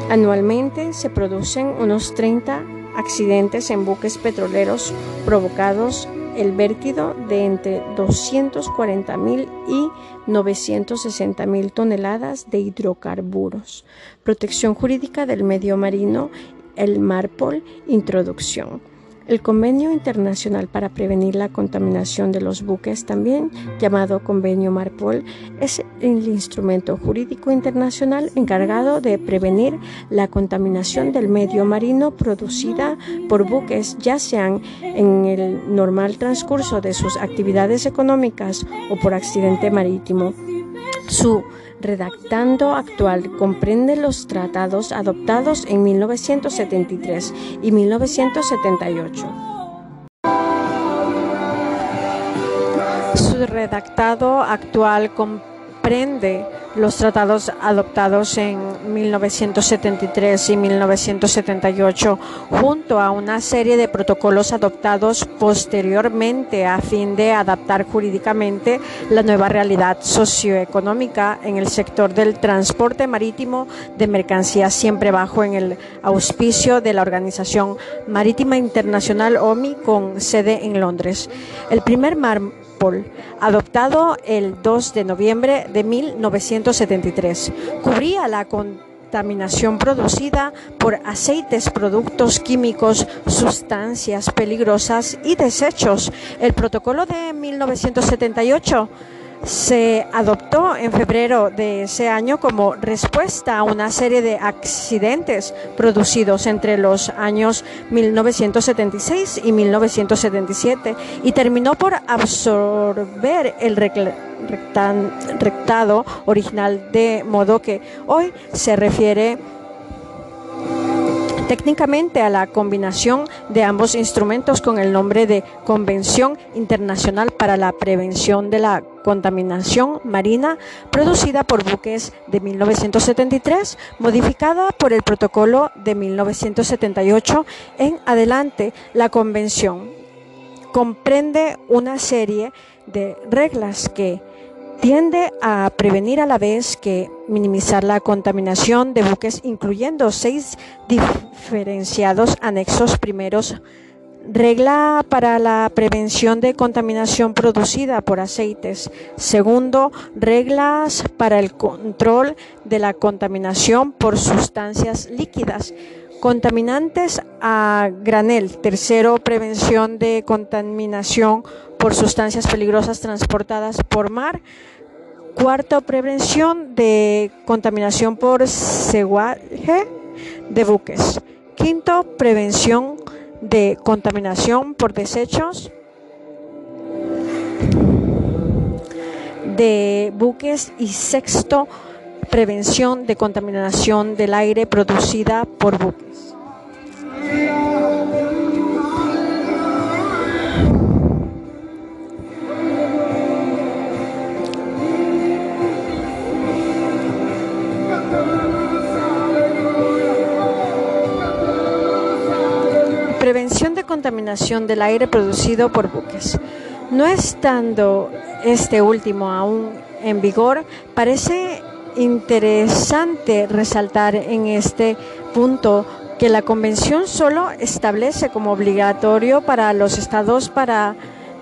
Anualmente se producen unos 30 accidentes en buques petroleros provocados el vértido de entre 240 mil y 960 mil toneladas de hidrocarburos. Protección jurídica del medio marino, el MARPOL, introducción. El Convenio Internacional para Prevenir la Contaminación de los Buques, también llamado Convenio Marpol, es el instrumento jurídico internacional encargado de prevenir la contaminación del medio marino producida por buques, ya sean en el normal transcurso de sus actividades económicas o por accidente marítimo. Redactando actual comprende los tratados adoptados en 1973 y 1978. Su redactado actual comprende los tratados adoptados en 1973 y 1978, junto a una serie de protocolos adoptados posteriormente a fin de adaptar jurídicamente la nueva realidad socioeconómica en el sector del transporte marítimo de mercancías, siempre bajo en el auspicio de la Organización Marítima Internacional OMI con sede en Londres. El primer mar adoptado el 2 de noviembre de 1973. Cubría la contaminación producida por aceites, productos químicos, sustancias peligrosas y desechos. El protocolo de 1978 se adoptó en febrero de ese año como respuesta a una serie de accidentes producidos entre los años 1976 y 1977 y terminó por absorber el rectado original de modo que hoy se refiere técnicamente a la combinación de ambos instrumentos con el nombre de Convención Internacional para la Prevención de la Contaminación Marina producida por buques de 1973, modificada por el protocolo de 1978 en adelante. La convención comprende una serie de reglas que tiende a prevenir a la vez que minimizar la contaminación de buques, incluyendo seis diferenciados anexos primeros. Regla para la prevención de contaminación producida por aceites. Segundo, reglas para el control de la contaminación por sustancias líquidas. Contaminantes a granel. Tercero, prevención de contaminación por sustancias peligrosas transportadas por mar. Cuarto, prevención de contaminación por seguaje de buques. Quinto, prevención de contaminación por desechos de buques. Y sexto, prevención de contaminación del aire producida por buques. prevención de contaminación del aire producido por buques. No estando este último aún en vigor, parece interesante resaltar en este punto que la convención solo establece como obligatorio para los estados para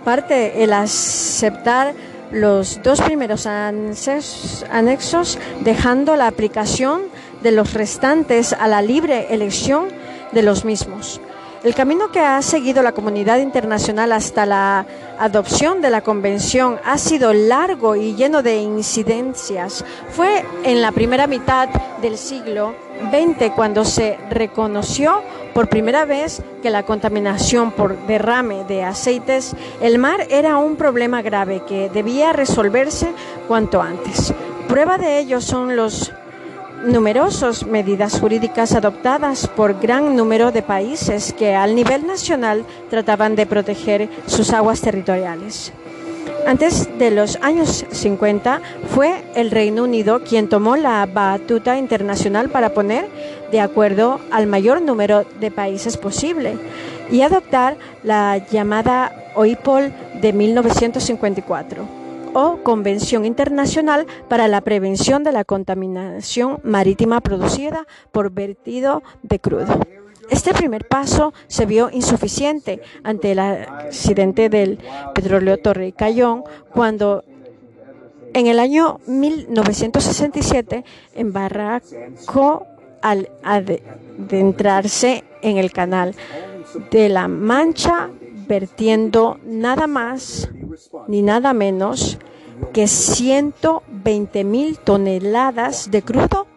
parte el aceptar los dos primeros anexos, dejando la aplicación de los restantes a la libre elección de los mismos. El camino que ha seguido la comunidad internacional hasta la adopción de la convención ha sido largo y lleno de incidencias. Fue en la primera mitad del siglo XX cuando se reconoció por primera vez que la contaminación por derrame de aceites el mar era un problema grave que debía resolverse cuanto antes. Prueba de ello son los numerosas medidas jurídicas adoptadas por gran número de países que al nivel nacional trataban de proteger sus aguas territoriales. Antes de los años 50 fue el Reino Unido quien tomó la batuta internacional para poner de acuerdo al mayor número de países posible y adoptar la llamada OIPOL de 1954 o Convención Internacional para la Prevención de la Contaminación Marítima producida por vertido de crudo. Este primer paso se vio insuficiente ante el accidente del petróleo Torre Cayón cuando en el año 1967 embarcó al adentrarse en el canal de la Mancha vertiendo nada más ni nada menos que 120 mil toneladas de crudo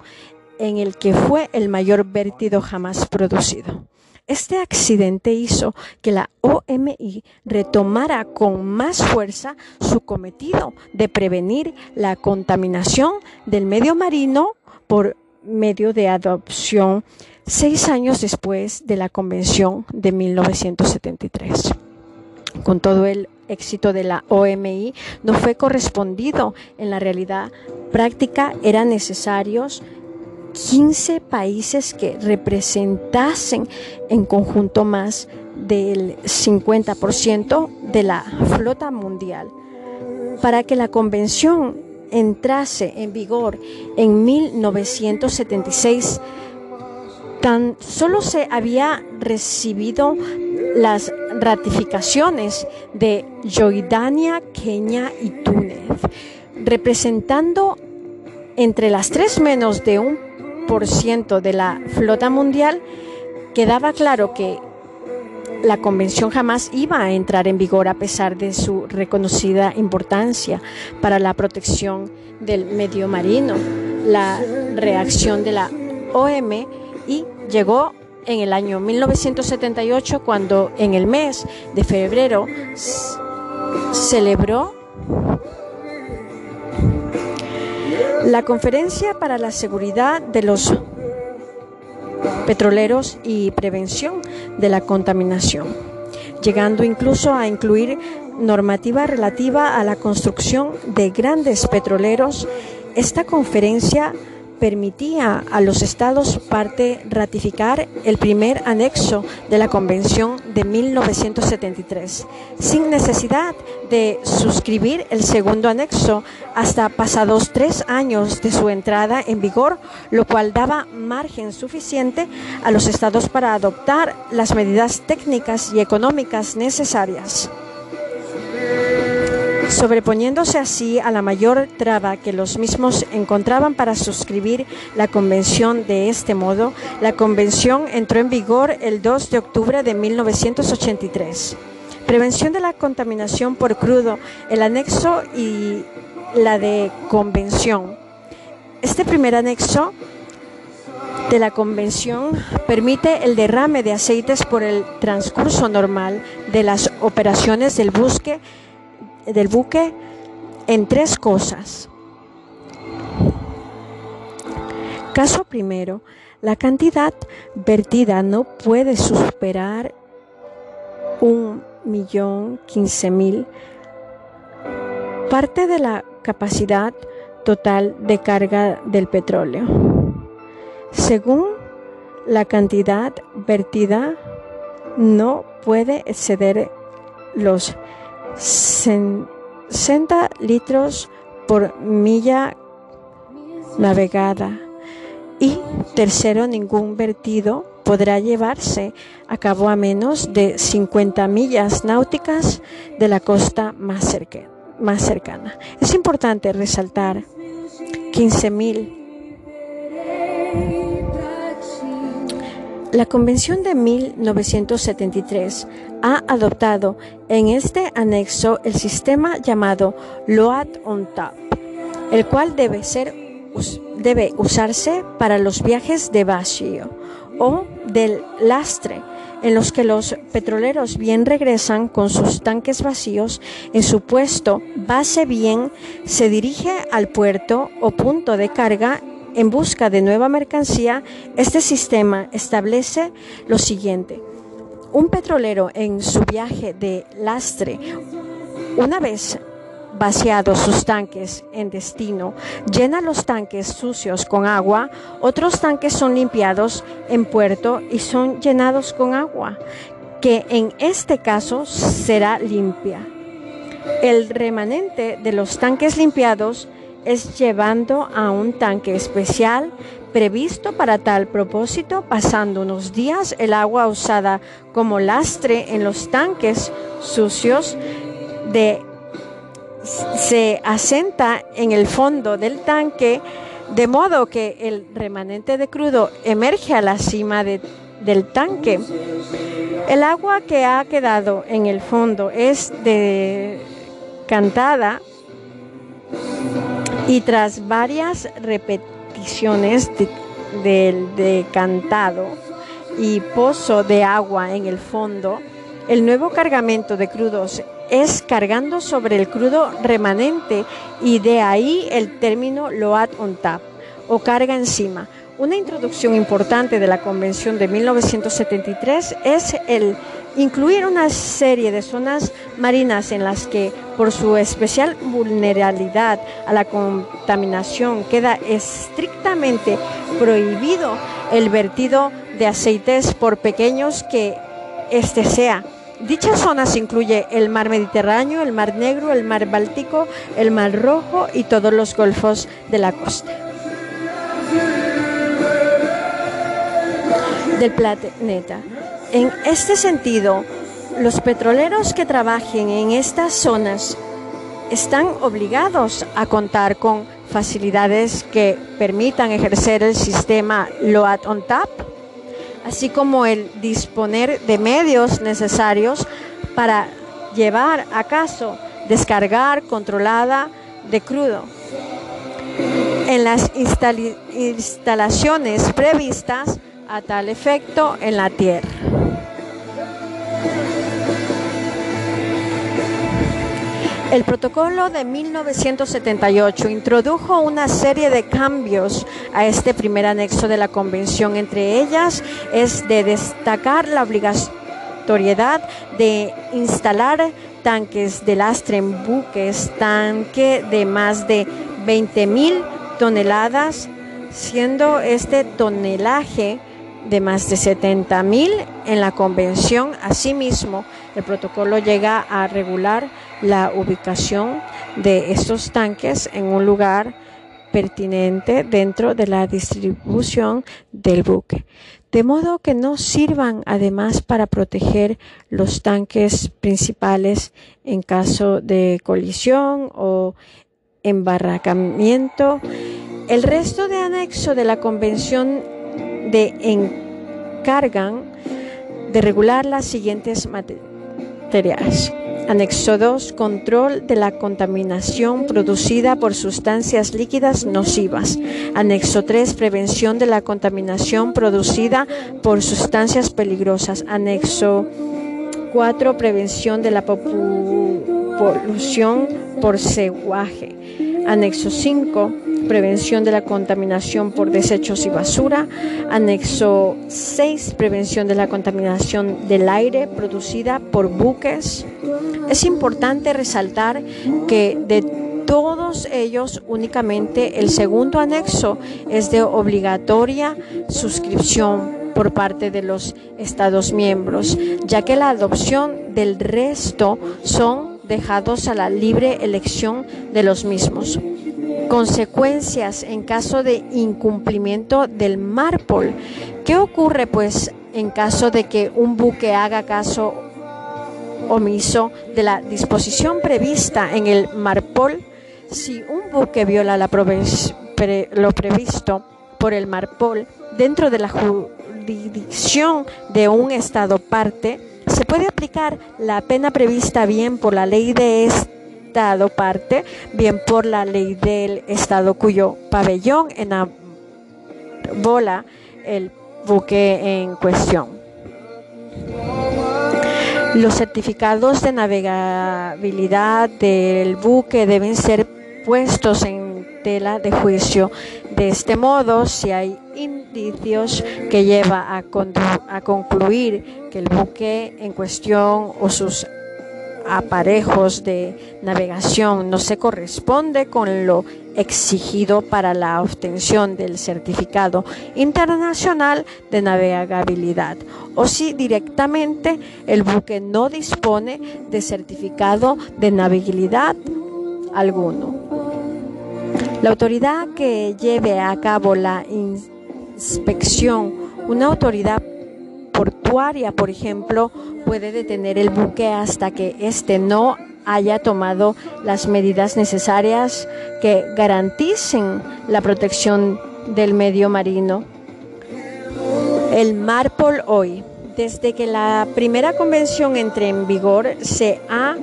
en el que fue el mayor vertido jamás producido. Este accidente hizo que la OMI retomara con más fuerza su cometido de prevenir la contaminación del medio marino por medio de adopción seis años después de la Convención de 1973. Con todo el éxito de la OMI no fue correspondido en la realidad práctica, eran necesarios 15 países que representasen en conjunto más del 50% de la flota mundial. Para que la convención entrase en vigor en 1976, tan solo se había recibido las ratificaciones de Jordania, Kenia y Túnez, representando entre las tres menos de un por ciento de la flota mundial, quedaba claro que la convención jamás iba a entrar en vigor a pesar de su reconocida importancia para la protección del medio marino. La reacción de la OM y llegó en el año 1978 cuando en el mes de febrero celebró la Conferencia para la Seguridad de los Petroleros y Prevención de la Contaminación, llegando incluso a incluir normativa relativa a la construcción de grandes petroleros. Esta conferencia permitía a los Estados parte ratificar el primer anexo de la Convención de 1973, sin necesidad de suscribir el segundo anexo hasta pasados tres años de su entrada en vigor, lo cual daba margen suficiente a los Estados para adoptar las medidas técnicas y económicas necesarias sobreponiéndose así a la mayor traba que los mismos encontraban para suscribir la convención de este modo, la convención entró en vigor el 2 de octubre de 1983. Prevención de la contaminación por crudo, el anexo y la de convención. Este primer anexo de la convención permite el derrame de aceites por el transcurso normal de las operaciones del busque del buque en tres cosas. Caso primero, la cantidad vertida no puede superar un millón quince mil parte de la capacidad total de carga del petróleo. Según la cantidad vertida, no puede exceder los 60 litros por milla navegada. Y tercero, ningún vertido podrá llevarse a cabo a menos de 50 millas náuticas de la costa más, cercana. Es importante resaltar 15.000 La Convención de 1973 ha adoptado en este anexo el sistema llamado Load on Top, el cual debe, ser, debe usarse para los viajes de vacío o del lastre, en los que los petroleros bien regresan con sus tanques vacíos en su puesto base bien se dirige al puerto o punto de carga en busca de nueva mercancía, este sistema establece lo siguiente. Un petrolero en su viaje de lastre, una vez vaciados sus tanques en destino, llena los tanques sucios con agua, otros tanques son limpiados en puerto y son llenados con agua, que en este caso será limpia. El remanente de los tanques limpiados es llevando a un tanque especial previsto para tal propósito, pasando unos días el agua usada como lastre en los tanques sucios se asenta en el fondo del tanque, de modo que el remanente de crudo emerge a la cima del tanque. El agua que ha quedado en el fondo es decantada y tras varias repeticiones del decantado y pozo de agua en el fondo, el nuevo cargamento de crudos es cargando sobre el crudo remanente y de ahí el término load on tap o carga encima. Una introducción importante de la Convención de 1973 es el incluir una serie de zonas marinas en las que, por su especial vulnerabilidad a la contaminación, queda estrictamente prohibido el vertido de aceites por pequeños que éste sea. Dichas zonas incluye el mar Mediterráneo, el mar Negro, el mar Báltico, el mar Rojo y todos los golfos de la costa del planeta. En este sentido, los petroleros que trabajen en estas zonas están obligados a contar con facilidades que permitan ejercer el sistema Load on Tap, así como el disponer de medios necesarios para llevar a caso descargar controlada de crudo. En las instalaciones previstas a tal efecto en la Tierra. El protocolo de 1978 introdujo una serie de cambios a este primer anexo de la convención. Entre ellas es de destacar la obligatoriedad de instalar tanques de lastre en buques, tanque de más de 20 mil toneladas, siendo este tonelaje de más de 70 mil en la convención. Asimismo, el protocolo llega a regular la ubicación de estos tanques en un lugar pertinente dentro de la distribución del buque, de modo que no sirvan además para proteger los tanques principales en caso de colisión o embarracamiento. El resto de anexo de la Convención de encargan de regular las siguientes materias. Anexo 2. Control de la contaminación producida por sustancias líquidas nocivas. Anexo 3. Prevención de la contaminación producida por sustancias peligrosas. Anexo 4. Prevención de la polución por seguaje. Anexo 5 prevención de la contaminación por desechos y basura. Anexo 6, prevención de la contaminación del aire producida por buques. Es importante resaltar que de todos ellos únicamente el segundo anexo es de obligatoria suscripción por parte de los Estados miembros, ya que la adopción del resto son dejados a la libre elección de los mismos. Consecuencias en caso de incumplimiento del MARPOL. ¿Qué ocurre pues en caso de que un buque haga caso omiso de la disposición prevista en el MARPOL? Si un buque viola la lo previsto por el MARPOL dentro de la jurisdicción de un Estado parte, se puede aplicar la pena prevista bien por la ley de Estado parte, bien por la ley del Estado cuyo pabellón bola el buque en cuestión. Los certificados de navegabilidad del buque deben ser puestos en tela de juicio. De este modo, si hay indicios que lleva a, concluir que el buque en cuestión o sus aparejos de navegación no se corresponde con lo exigido para la obtención del certificado internacional de navegabilidad o si directamente el buque no dispone de certificado de navegabilidad alguno. La autoridad que lleve a cabo la inspección, una autoridad portuaria, por ejemplo, puede detener el buque hasta que éste no haya tomado las medidas necesarias que garanticen la protección del medio marino. El Marpol hoy, desde que la primera convención entre en vigor, se ha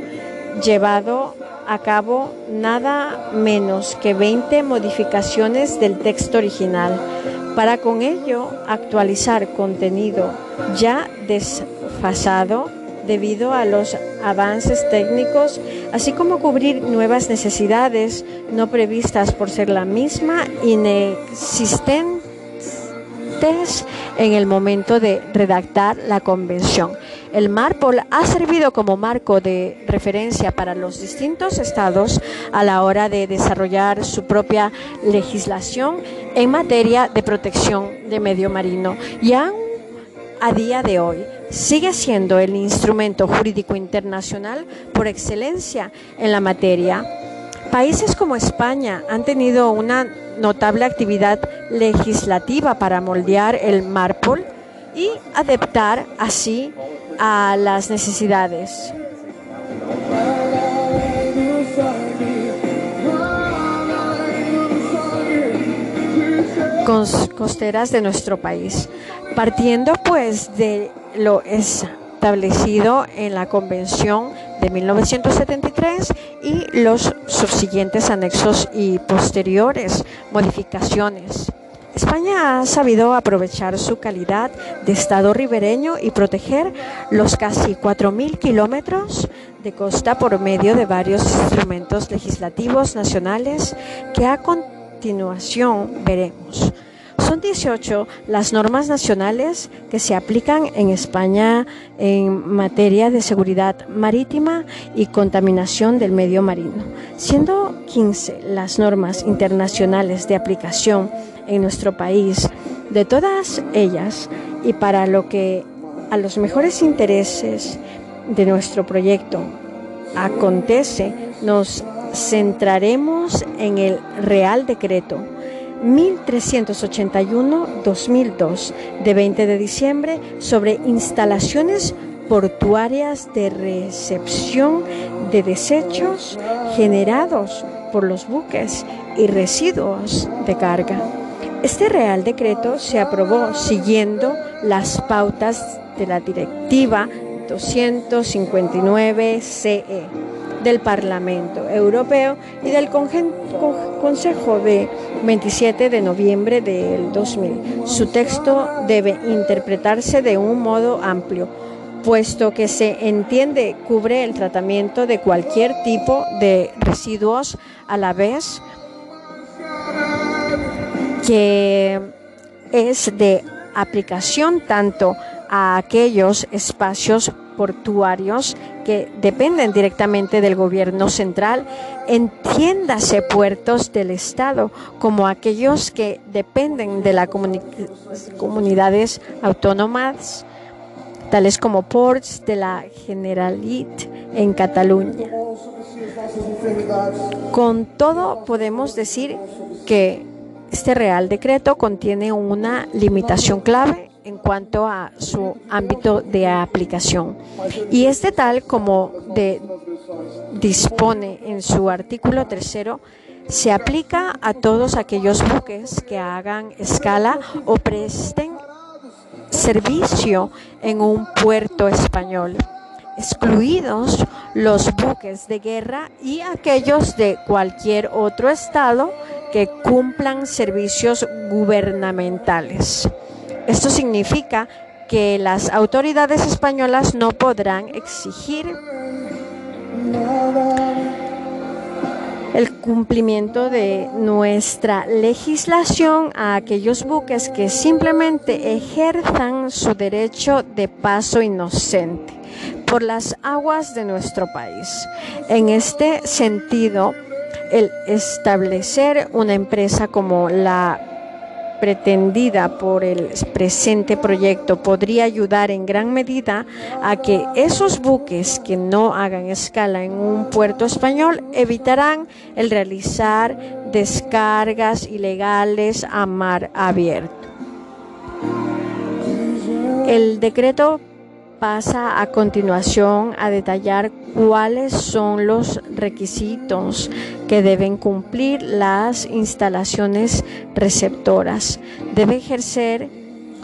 llevado a cabo nada menos que 20 modificaciones del texto original para con ello actualizar contenido ya desfasado debido a los avances técnicos, así como cubrir nuevas necesidades no previstas por ser la misma inexistente en el momento de redactar la convención. El MARPOL ha servido como marco de referencia para los distintos estados a la hora de desarrollar su propia legislación en materia de protección de medio marino y aún a día de hoy sigue siendo el instrumento jurídico internacional por excelencia en la materia. Países como España han tenido una notable actividad legislativa para moldear el MARPOL y adaptar así a las necesidades. costeras de nuestro país, partiendo pues de lo establecido en la Convención de 1973 y los subsiguientes anexos y posteriores modificaciones. España ha sabido aprovechar su calidad de Estado ribereño y proteger los casi 4.000 kilómetros de costa por medio de varios instrumentos legislativos nacionales que a continuación veremos. Son 18 las normas nacionales que se aplican en España en materia de seguridad marítima y contaminación del medio marino, siendo 15 las normas internacionales de aplicación en nuestro país. De todas ellas, y para lo que a los mejores intereses de nuestro proyecto acontece, nos centraremos en el Real Decreto 1381-2002 de 20 de diciembre sobre instalaciones portuarias de recepción de desechos generados por los buques y residuos de carga. Este Real Decreto se aprobó siguiendo las pautas de la Directiva 259 CE del Parlamento Europeo y del Consejo de 27 de noviembre del 2000. Su texto debe interpretarse de un modo amplio, puesto que se entiende cubre el tratamiento de cualquier tipo de residuos a la vez que es de aplicación tanto a aquellos espacios portuarios que dependen directamente del gobierno central, entiéndase puertos del Estado, como aquellos que dependen de las comunidades autónomas, tales como ports de la Generalitat en Cataluña. Con todo, podemos decir que este Real Decreto contiene una limitación clave en cuanto a su ámbito de aplicación. Y este tal como dispone en su artículo tercero, se aplica a todos aquellos buques que hagan escala o presten servicio en un puerto español, excluidos los buques de guerra y aquellos de cualquier otro estado que cumplan servicios gubernamentales. Esto significa que las autoridades españolas no podrán exigir el cumplimiento de nuestra legislación a aquellos buques que simplemente ejerzan su derecho de paso inocente por las aguas de nuestro país. En este sentido, el establecer una empresa como la pretendida por el presente proyecto podría ayudar en gran medida a que esos buques que no hagan escala en un puerto español evitarán el realizar descargas ilegales a mar abierto. El decreto pasa a continuación a detallar cuáles son los requisitos que deben cumplir las instalaciones receptoras. Debe ejercer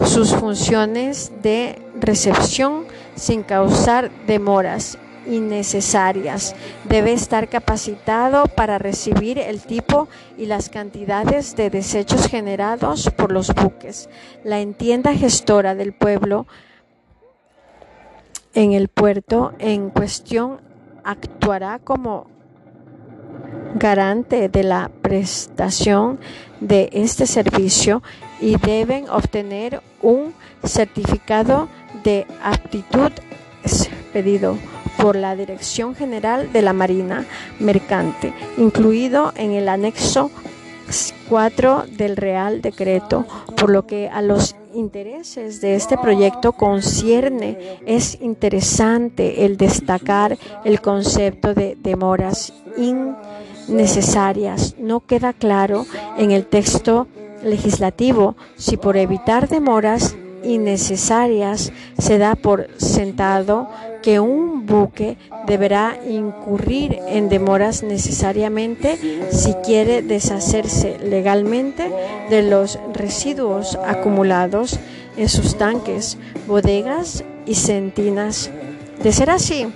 sus funciones de recepción sin causar demoras innecesarias. Debe estar capacitado para recibir el tipo y las cantidades de desechos generados por los buques. La entienda gestora del pueblo en el puerto en cuestión actuará como garante de la prestación de este servicio y deben obtener un certificado de aptitud pedido por la Dirección General de la Marina Mercante, incluido en el anexo 4 del Real Decreto, por lo que a los intereses de este proyecto concierne, es interesante el destacar el concepto de demoras innecesarias. No queda claro en el texto legislativo si por evitar demoras innecesarias se da por sentado que un buque deberá incurrir en demoras necesariamente si quiere deshacerse legalmente de los residuos acumulados en sus tanques, bodegas y centinas. De ser así,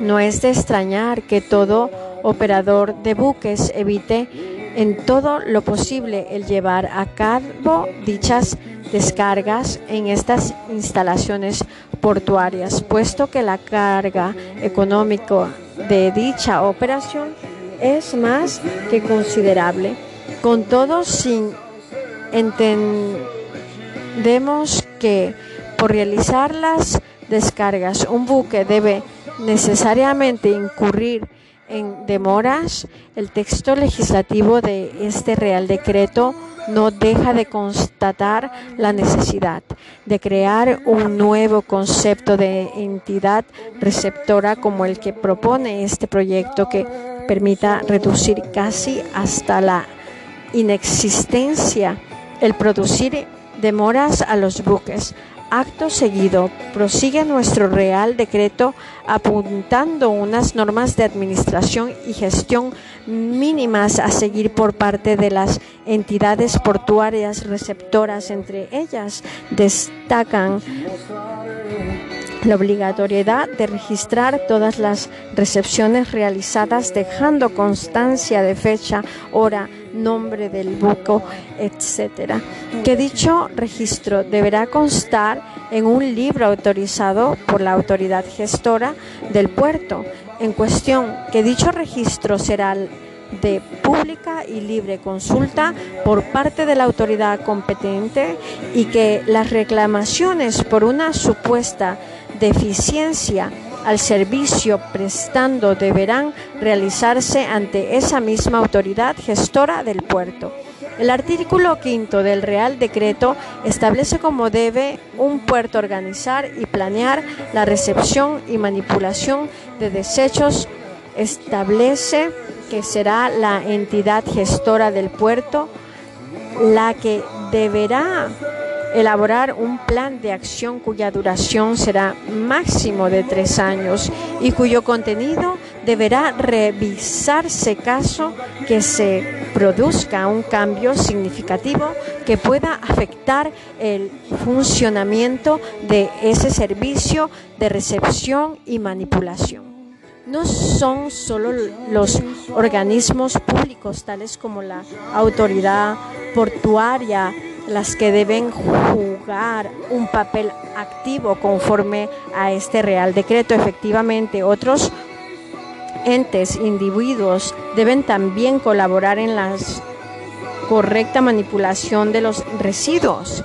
no es de extrañar que todo operador de buques evite en todo lo posible el llevar a cabo dichas descargas en estas instalaciones portuarias, puesto que la carga económica de dicha operación es más que considerable. Con todo, sin entendemos que por realizar las descargas un buque debe necesariamente incurrir en demoras, el texto legislativo de este Real Decreto no deja de constatar la necesidad de crear un nuevo concepto de entidad receptora como el que propone este proyecto que permita reducir casi hasta la inexistencia el producir demoras a los buques Acto seguido, prosigue nuestro Real Decreto apuntando unas normas de administración y gestión mínimas a seguir por parte de las entidades portuarias receptoras. Entre ellas destacan la obligatoriedad de registrar todas las recepciones realizadas dejando constancia de fecha, hora, nombre del buco, etcétera. Que dicho registro deberá constar en un libro autorizado por la autoridad gestora del puerto en cuestión, que dicho registro será de pública y libre consulta por parte de la autoridad competente y que las reclamaciones por una supuesta deficiencia al servicio prestando deberán realizarse ante esa misma autoridad gestora del puerto. El artículo quinto del Real Decreto establece cómo debe un puerto organizar y planear la recepción y manipulación de desechos. Establece que será la entidad gestora del puerto la que deberá elaborar un plan de acción cuya duración será máximo de tres años y cuyo contenido deberá revisarse caso que se produzca un cambio significativo que pueda afectar el funcionamiento de ese servicio de recepción y manipulación. No son solo los organismos públicos tales como la autoridad portuaria las que deben jugar un papel activo conforme a este Real Decreto. Efectivamente, otros entes, individuos, deben también colaborar en la correcta manipulación de los residuos.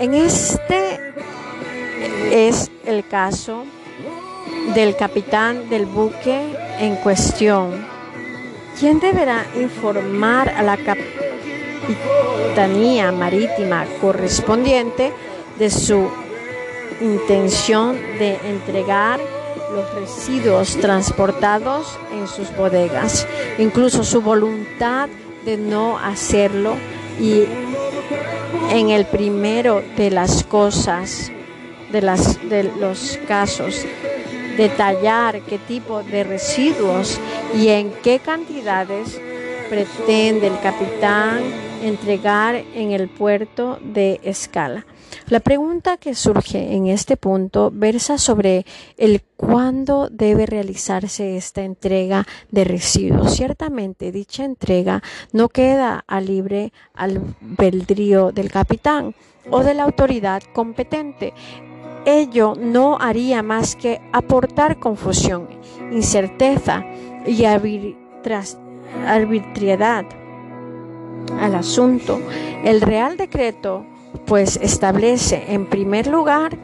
En este es el caso del capitán del buque en cuestión, quien deberá informar a la capitanía marítima correspondiente de su intención de entregar los residuos transportados en sus bodegas, incluso su voluntad de no hacerlo y en el primero de las cosas, de, las, de los casos, detallar qué tipo de residuos y en qué cantidades pretende el capitán entregar en el puerto de escala. La pregunta que surge en este punto versa sobre el cuándo debe realizarse esta entrega de residuos. Ciertamente dicha entrega no queda a libre albedrío del capitán o de la autoridad competente. Ello no haría más que aportar confusión, incerteza y arbitrariedad al asunto. El Real Decreto pues establece en primer lugar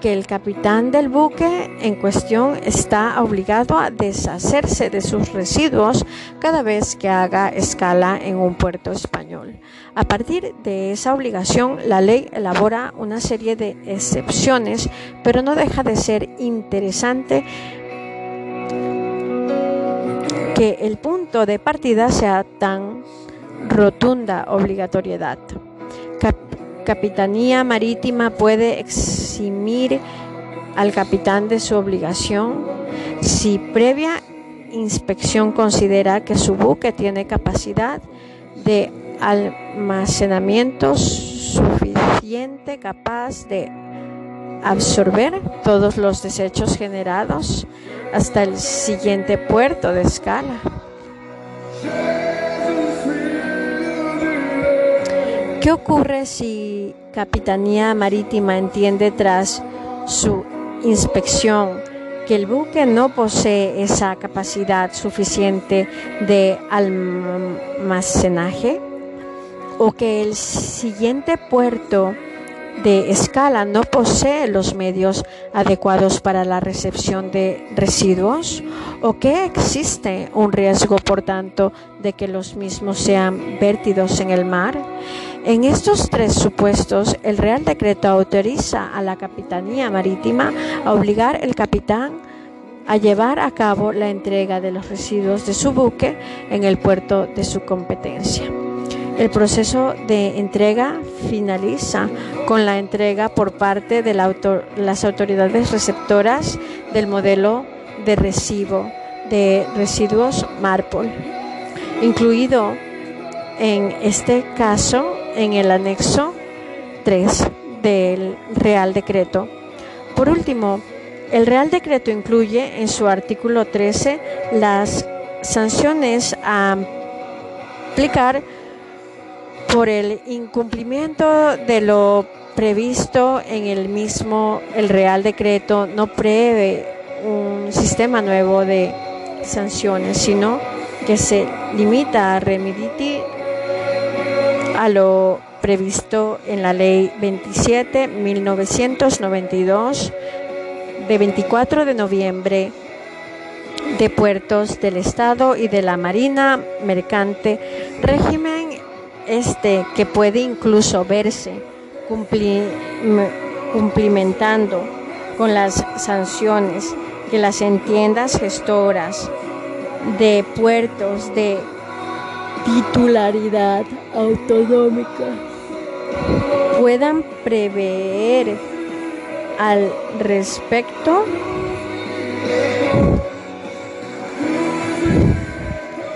que el capitán del buque en cuestión está obligado a deshacerse de sus residuos cada vez que haga escala en un puerto español. A partir de esa obligación, la ley elabora una serie de excepciones, pero no deja de ser interesante que el punto de partida sea tan rotunda obligatoriedad. Capitanía Marítima puede eximir al capitán de su obligación si previa inspección considera que su buque tiene capacidad de almacenamiento suficiente capaz de absorber todos los desechos generados hasta el siguiente puerto de escala. ¿Qué ocurre si Capitanía Marítima entiende tras su inspección que el buque no posee esa capacidad suficiente de almacenaje o que el siguiente puerto de escala no posee los medios adecuados para la recepción de residuos o que existe un riesgo, por tanto, de que los mismos sean vertidos en el mar. En estos tres supuestos, el Real Decreto autoriza a la Capitanía Marítima a obligar al capitán a llevar a cabo la entrega de los residuos de su buque en el puerto de su competencia. El proceso de entrega finaliza con la entrega por parte de las autoridades receptoras del modelo de recibo de residuos MARPOL, incluido en este caso en el anexo 3 del Real Decreto. Por último, el Real Decreto incluye en su artículo 13 las sanciones a aplicar por el incumplimiento de lo previsto en el mismo, el Real Decreto no prevé un sistema nuevo de sanciones, sino que se limita a remitir a lo previsto en la Ley 27 1992 de 24 de noviembre de puertos del Estado y de la Marina Mercante, régimen este que puede incluso verse cumplimentando con las sanciones que las entiendas gestoras de puertos de titularidad autonómica puedan prever al respecto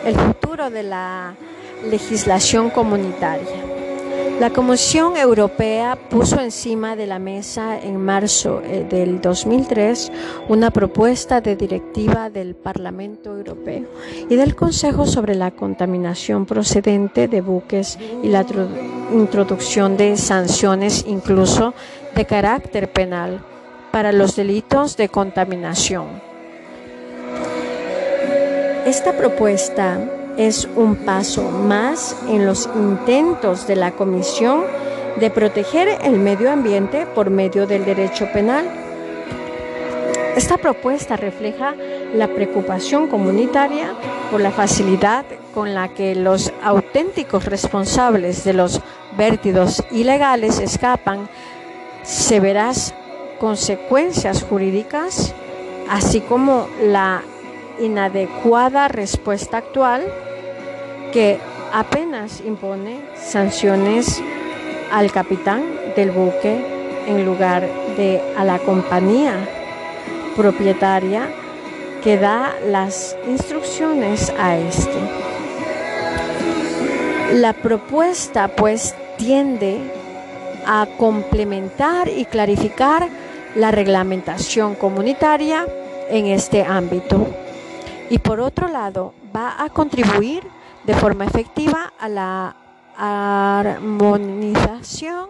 el futuro de la legislación comunitaria. La Comisión Europea puso encima de la mesa en marzo eh, del 2003 una propuesta de directiva del Parlamento Europeo y del Consejo sobre la contaminación procedente de buques y la introducción de sanciones incluso de carácter penal para los delitos de contaminación. Esta propuesta es un paso más en los intentos de la Comisión de proteger el medio ambiente por medio del derecho penal. Esta propuesta refleja la preocupación comunitaria por la facilidad con la que los auténticos responsables de los vértidos ilegales escapan severas consecuencias jurídicas, así como la inadecuada respuesta actual que apenas impone sanciones al capitán del buque en lugar de a la compañía propietaria que da las instrucciones a este. La propuesta pues tiende a complementar y clarificar la reglamentación comunitaria en este ámbito y por otro lado va a contribuir de forma efectiva a la armonización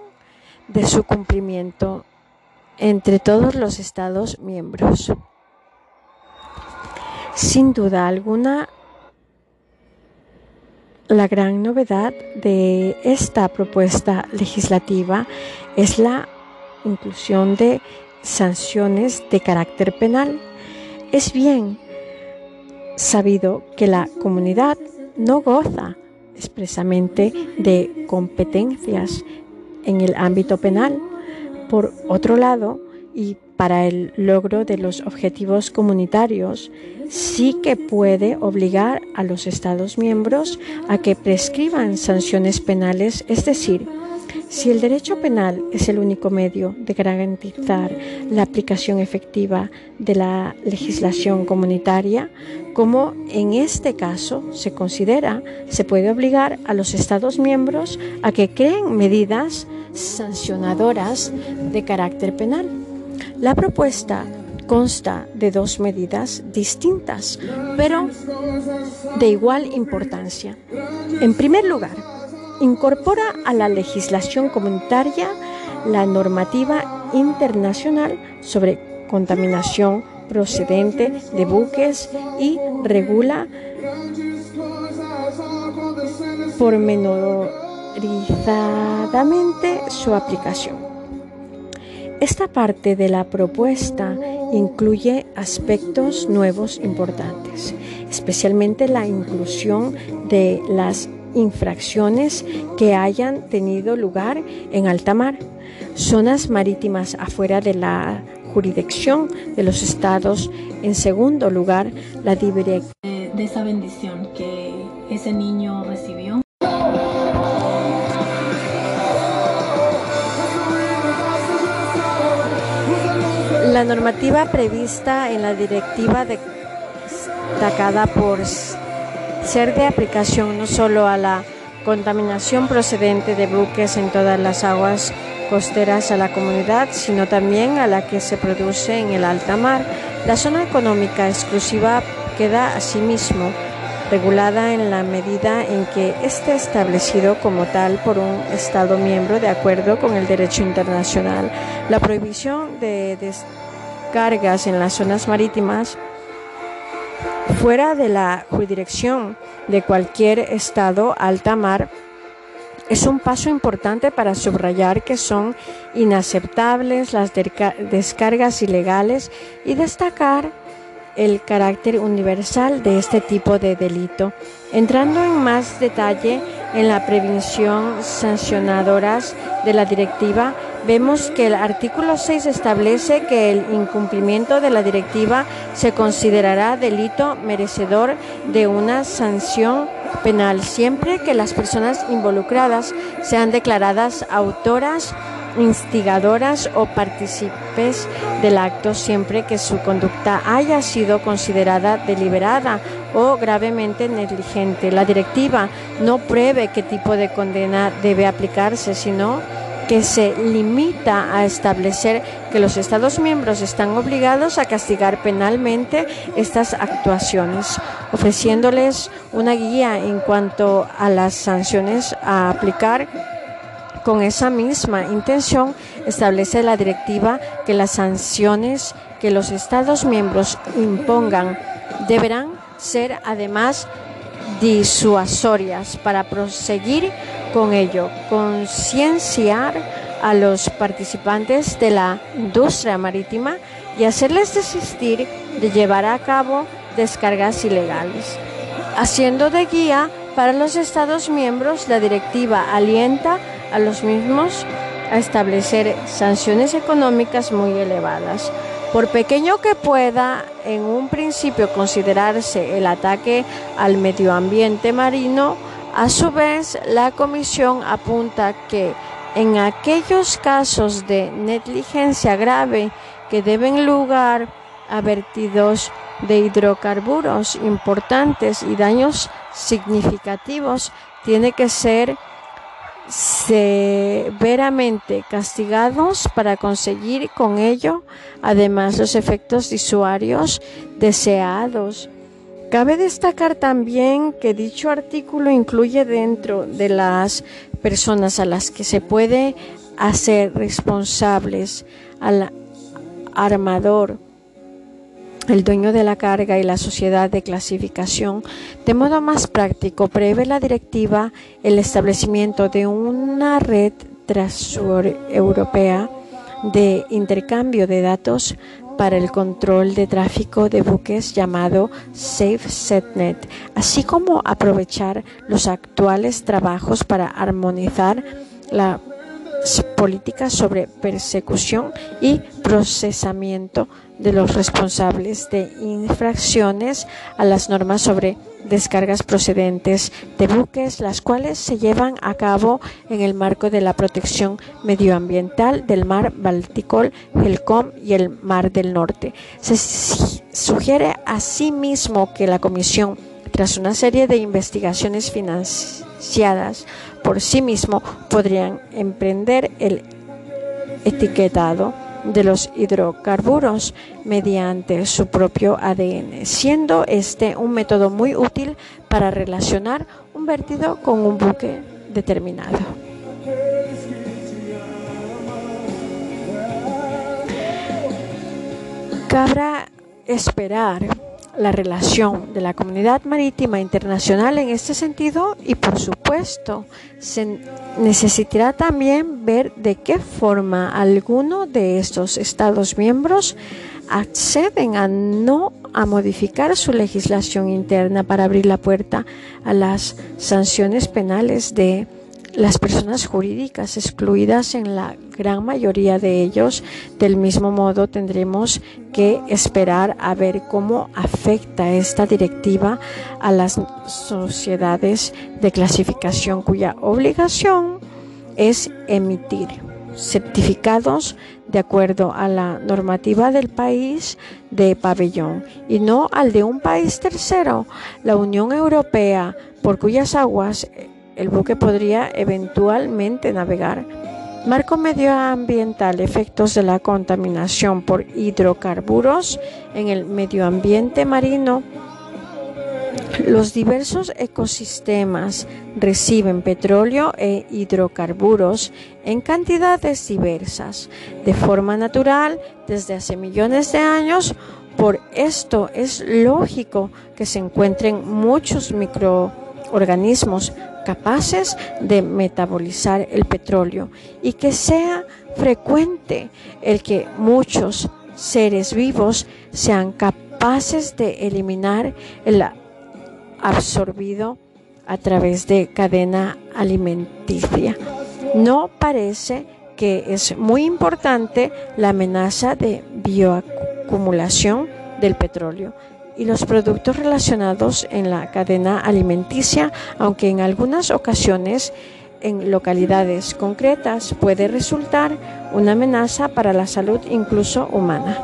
de su cumplimiento entre todos los Estados miembros. Sin duda alguna, la gran novedad de esta propuesta legislativa es la inclusión de sanciones de carácter penal. Es bien sabido que la comunidad no goza expresamente de competencias en el ámbito penal. Por otro lado, y para el logro de los objetivos comunitarios, sí que puede obligar a los Estados miembros a que prescriban sanciones penales, es decir, si el derecho penal es el único medio de garantizar la aplicación efectiva de la legislación comunitaria, como en este caso se considera, se puede obligar a los Estados miembros a que creen medidas sancionadoras de carácter penal. La propuesta consta de dos medidas distintas, pero de igual importancia. En primer lugar, incorpora a la legislación comunitaria la normativa internacional sobre contaminación procedente de buques y regula pormenorizadamente su aplicación. Esta parte de la propuesta incluye aspectos nuevos importantes, especialmente la inclusión de las infracciones que hayan tenido lugar en alta mar, zonas marítimas afuera de la jurisdicción de los estados. En segundo lugar, la dirección de esa bendición que ese niño recibió. La normativa prevista en la directiva destacada por ser de aplicación no solo a la contaminación procedente de buques en todas las aguas costeras a la comunidad, sino también a la que se produce en el alta mar. La zona económica exclusiva queda asimismo regulada en la medida en que esté establecido como tal por un Estado miembro de acuerdo con el derecho internacional. La prohibición de descargas en las zonas marítimas fuera de la jurisdicción de cualquier estado alta mar Es un paso importante para subrayar que son inaceptables las descargas ilegales y destacar el carácter universal de este tipo de delito. Entrando en más detalle en la prevención sancionadoras de la directiva, vemos que el artículo 6 establece que el incumplimiento de la directiva se considerará delito merecedor de una sanción penal siempre que las personas involucradas sean declaradas autoras instigadoras o partícipes del acto siempre que su conducta haya sido considerada deliberada o gravemente negligente. La directiva no pruebe qué tipo de condena debe aplicarse, sino que se limita a establecer que los Estados miembros están obligados a castigar penalmente estas actuaciones, ofreciéndoles una guía en cuanto a las sanciones a aplicar. Con esa misma intención, establece la directiva que las sanciones que los Estados miembros impongan deberán ser además disuasorias para proseguir con ello, concienciar a los participantes de la industria marítima y hacerles desistir de llevar a cabo descargas ilegales. Haciendo de guía para los Estados miembros, la directiva alienta a los mismos a establecer sanciones económicas muy elevadas. Por pequeño que pueda en un principio considerarse el ataque al medio ambiente marino, a su vez, la Comisión apunta que en aquellos casos de negligencia grave que deben lugar a vertidos de hidrocarburos importantes y daños significativos, tiene que ser severamente castigados para conseguir con ello además los efectos disuarios deseados Cabe destacar también que dicho artículo incluye dentro de las personas a las que se puede hacer responsables al armador, el dueño de la carga y la sociedad de clasificación. De modo más práctico, prevé la directiva el establecimiento de una red transeuropea de intercambio de datos para el control de tráfico de buques llamado SafeSetNet, así como aprovechar los actuales trabajos para armonizar las políticas sobre persecución y procesamiento de los responsables de infracciones a las normas sobre descargas procedentes de buques, las cuales se llevan a cabo en el marco de la protección medioambiental del mar Báltico, el COM y el Mar del Norte. Se sugiere asimismo que la Comisión, tras una serie de investigaciones financiadas por sí mismo, podrían emprender el etiquetado de los hidrocarburos mediante su propio ADN, siendo este un método muy útil para relacionar un vertido con un buque determinado. Cabrá esperar la relación de la comunidad marítima internacional en este sentido y por supuesto se necesitará también ver de qué forma alguno de estos estados miembros acceden a no a modificar su legislación interna para abrir la puerta a las sanciones penales de las personas jurídicas excluidas en la gran mayoría de ellos. Del mismo modo, tendremos que esperar a ver cómo afecta esta directiva a las sociedades de clasificación cuya obligación es emitir certificados de acuerdo a la normativa del país de pabellón y no al de un país tercero, la Unión Europea, por cuyas aguas el buque podría eventualmente navegar. Marco medioambiental, efectos de la contaminación por hidrocarburos en el medio ambiente marino. Los diversos ecosistemas reciben petróleo e hidrocarburos en cantidades diversas, de forma natural, desde hace millones de años. Por esto es lógico que se encuentren muchos microorganismos capaces de metabolizar el petróleo y que sea frecuente el que muchos seres vivos sean capaces de eliminar el absorbido a través de cadena alimenticia. No parece que es muy importante la amenaza de bioacumulación del petróleo y los productos relacionados en la cadena alimenticia, aunque en algunas ocasiones en localidades concretas puede resultar una amenaza para la salud incluso humana.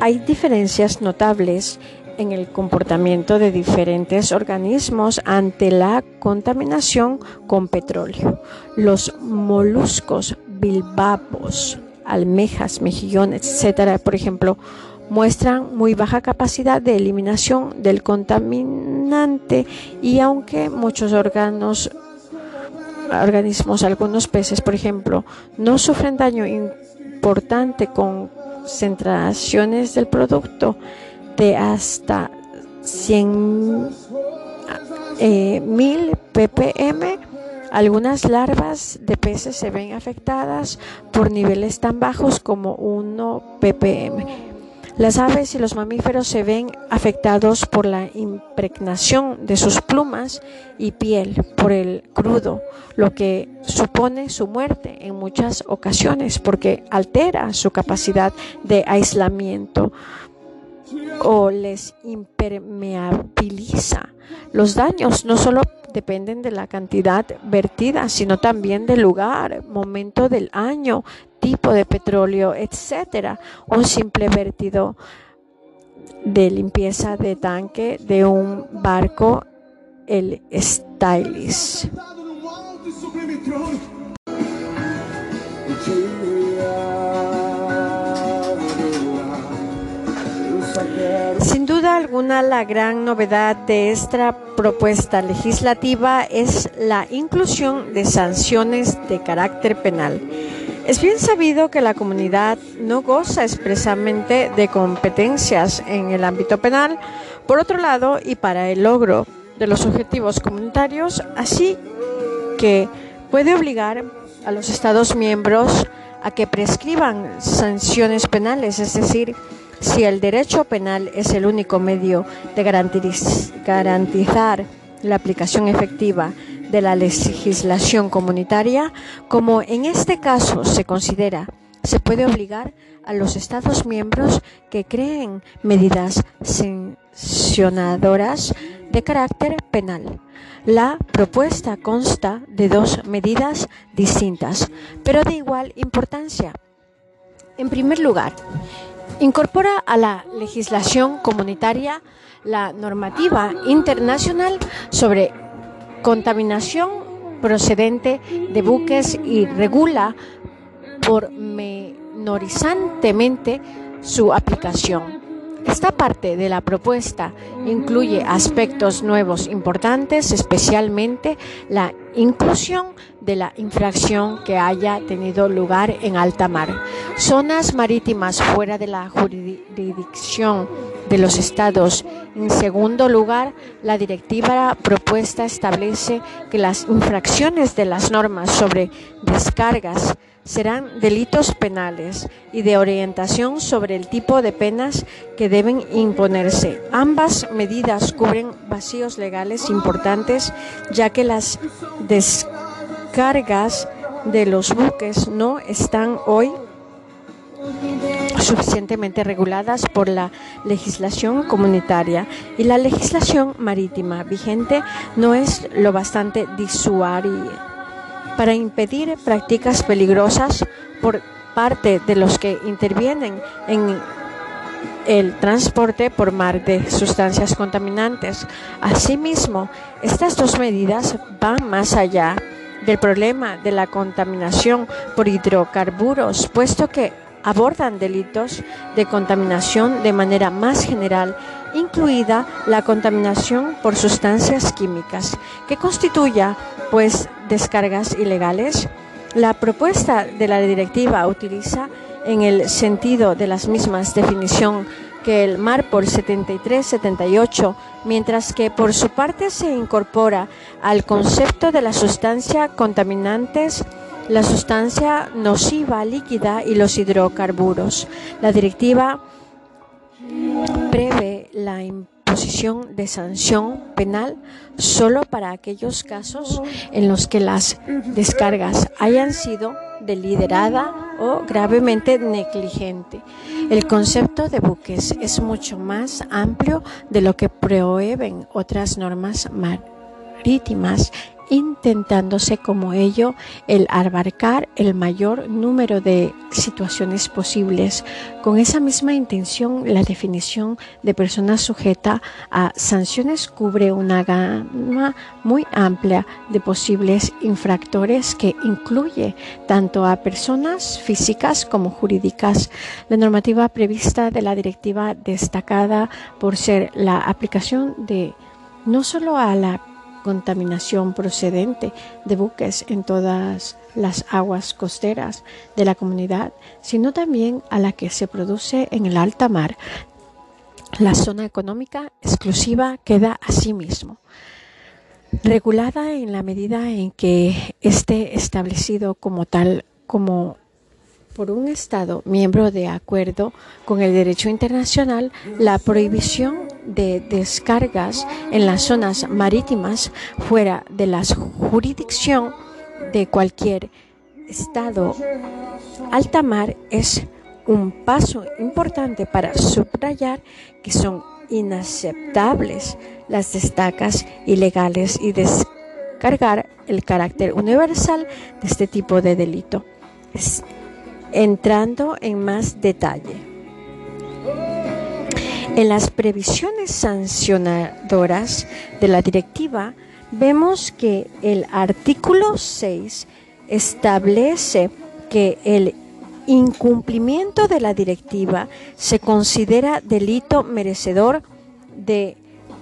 Hay diferencias notables en el comportamiento de diferentes organismos ante la contaminación con petróleo. Los moluscos bilbapos, almejas, mejillones, etcétera, por ejemplo, muestran muy baja capacidad de eliminación del contaminante y aunque muchos órganos organismos, algunos peces, por ejemplo, no sufren daño importante con concentraciones del producto de hasta 100 eh, mil ppm. Algunas larvas de peces se ven afectadas por niveles tan bajos como 1 ppm. Las aves y los mamíferos se ven afectados por la impregnación de sus plumas y piel por el crudo, lo que supone su muerte en muchas ocasiones porque altera su capacidad de aislamiento o les impermeabiliza. Los daños no solo dependen de la cantidad vertida, sino también del lugar, momento del año, tipo de petróleo, etcétera. Un simple vertido de limpieza de tanque de un barco, el Stylis. Alguna, la gran novedad de esta propuesta legislativa es la inclusión de sanciones de carácter penal. Es bien sabido que la comunidad no goza expresamente de competencias en el ámbito penal, por otro lado, y para el logro de los objetivos comunitarios, así que puede obligar a los Estados miembros a que prescriban sanciones penales, es decir, si el derecho penal es el único medio de garantizar la aplicación efectiva de la legislación comunitaria, como en este caso se considera, se puede obligar a los Estados miembros que creen medidas sancionadoras de carácter penal. La propuesta consta de dos medidas distintas, pero de igual importancia. En primer lugar, incorpora a la legislación comunitaria la normativa internacional sobre contaminación procedente de buques y regula pormenorizantemente su aplicación. Esta parte de la propuesta incluye aspectos nuevos importantes, especialmente la inclusión de la infracción que haya tenido lugar en alta mar, zonas marítimas fuera de la jurisdicción de los estados. En segundo lugar, la directiva propuesta establece que las infracciones de las normas sobre descargas serán delitos penales y de orientación sobre el tipo de penas que deben imponerse. Ambas medidas cubren vacíos legales importantes ya que las descargas de los buques no están hoy suficientemente reguladas por la legislación comunitaria y la legislación marítima vigente no es lo bastante disuaria para impedir prácticas peligrosas por parte de los que intervienen en el transporte por mar de sustancias contaminantes. Asimismo, estas dos medidas van más allá del problema de la contaminación por hidrocarburos, puesto que abordan delitos de contaminación de manera más general, incluida la contaminación por sustancias químicas, que constituya pues descargas ilegales. La propuesta de la directiva utiliza en el sentido de las mismas definición que el mar por 73-78, mientras que por su parte se incorpora al concepto de la sustancia contaminantes la sustancia nociva líquida y los hidrocarburos. La directiva prevé la imposición de sanción penal solo para aquellos casos en los que las descargas hayan sido deliberada o gravemente negligente. El concepto de buques es mucho más amplio de lo que prohíben otras normas marítimas intentándose como ello el abarcar el mayor número de situaciones posibles. Con esa misma intención, la definición de persona sujeta a sanciones cubre una gama muy amplia de posibles infractores que incluye tanto a personas físicas como jurídicas. La normativa prevista de la directiva destacada por ser la aplicación de no solo a la contaminación procedente de buques en todas las aguas costeras de la comunidad, sino también a la que se produce en el alta mar. La zona económica exclusiva queda asimismo regulada en la medida en que esté establecido como tal como por un Estado miembro de acuerdo con el derecho internacional, la prohibición de descargas en las zonas marítimas fuera de la jurisdicción de cualquier Estado alta mar es un paso importante para subrayar que son inaceptables las destacas ilegales y descargar el carácter universal de este tipo de delito entrando en más detalle. En las previsiones sancionadoras de la directiva vemos que el artículo 6 establece que el incumplimiento de la directiva se considera delito merecedor de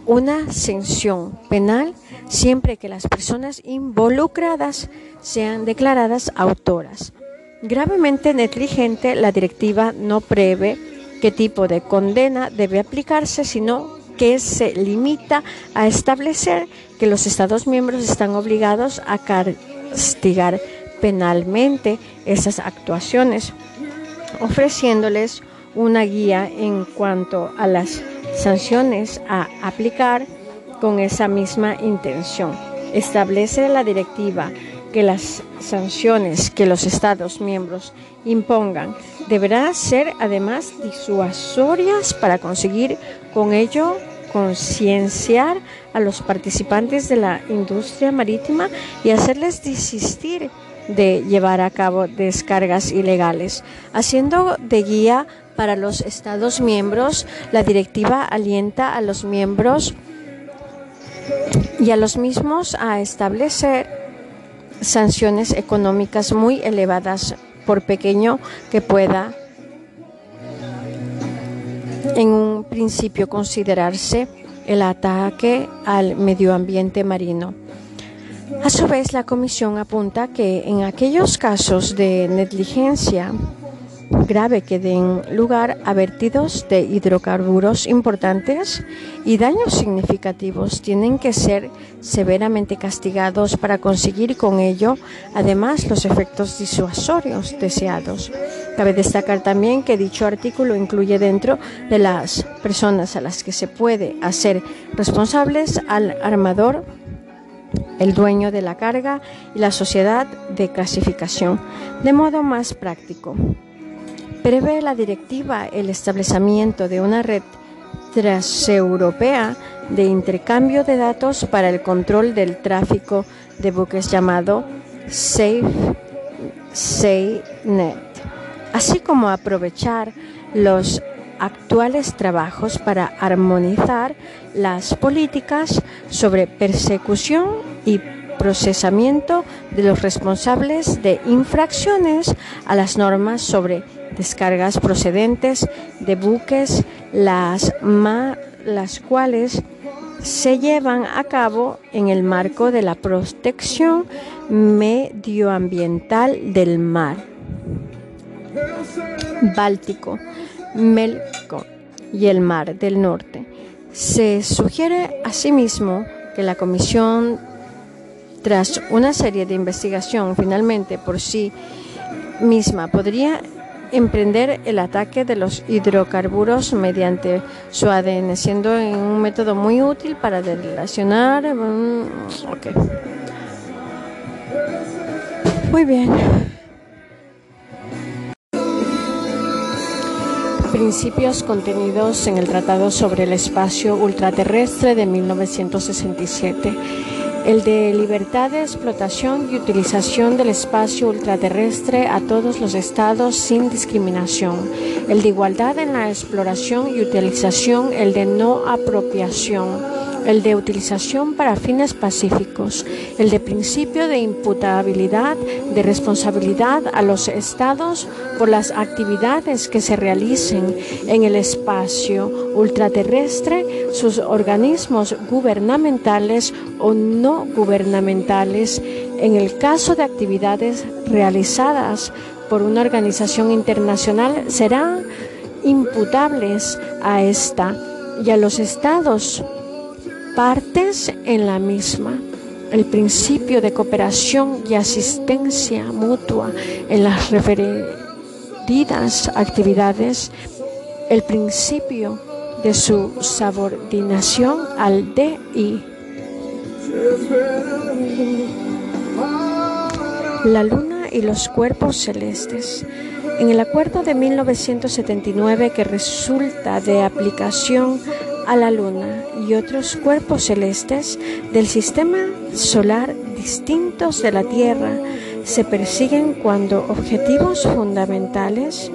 una sanción penal siempre que las personas involucradas sean declaradas autoras. Gravemente negligente, la directiva no prevé qué tipo de condena debe aplicarse, sino que se limita a establecer que los Estados miembros están obligados a castigar penalmente esas actuaciones, ofreciéndoles una guía en cuanto a las sanciones a aplicar con esa misma intención. Establece la directiva que las sanciones que los Estados miembros impongan deberán ser además disuasorias para conseguir con ello concienciar a los participantes de la industria marítima y hacerles desistir de llevar a cabo descargas ilegales. Haciendo de guía para los Estados miembros, la directiva alienta a los miembros y a los mismos a establecer sanciones económicas muy elevadas por pequeño que pueda en un principio considerarse el ataque al medio ambiente marino. A su vez, la Comisión apunta que en aquellos casos de negligencia grave que den lugar a vertidos de hidrocarburos importantes y daños significativos tienen que ser severamente castigados para conseguir con ello además los efectos disuasorios deseados. Cabe destacar también que dicho artículo incluye dentro de las personas a las que se puede hacer responsables al armador el dueño de la carga y la sociedad de clasificación. De modo más práctico, prevé la directiva el establecimiento de una red transeuropea de intercambio de datos para el control del tráfico de buques llamado SafeSeaNet, así como aprovechar los actuales trabajos para armonizar las políticas sobre persecución y procesamiento de los responsables de infracciones a las normas sobre descargas procedentes de buques, las, las cuales se llevan a cabo en el marco de la protección medioambiental del mar. Báltico, Melco, y el Mar del Norte. Se sugiere asimismo que la Comisión, tras una serie de investigación, finalmente por sí misma podría emprender el ataque de los hidrocarburos mediante su ADN, siendo un método muy útil para relacionar. Mm, muy bien. Principios contenidos en el Tratado sobre el Espacio Ultraterrestre de 1967 el de libertad de explotación y utilización del espacio ultraterrestre a todos los estados sin discriminación, el de igualdad en la exploración y utilización, el de no apropiación el de utilización para fines pacíficos, el de principio de imputabilidad de responsabilidad a los estados por las actividades que se realicen en el espacio ultraterrestre, sus organismos gubernamentales o no gubernamentales, en el caso de actividades realizadas por una organización internacional, serán imputables a esta y a los estados partes en la misma. El principio de cooperación y asistencia mutua en las referidas actividades, el principio de su subordinación al DI. La luna y los cuerpos celestes. En el acuerdo de 1979 que resulta de aplicación a la Luna y otros cuerpos celestes del sistema solar distintos de la Tierra se persiguen cuando objetivos fundamentales,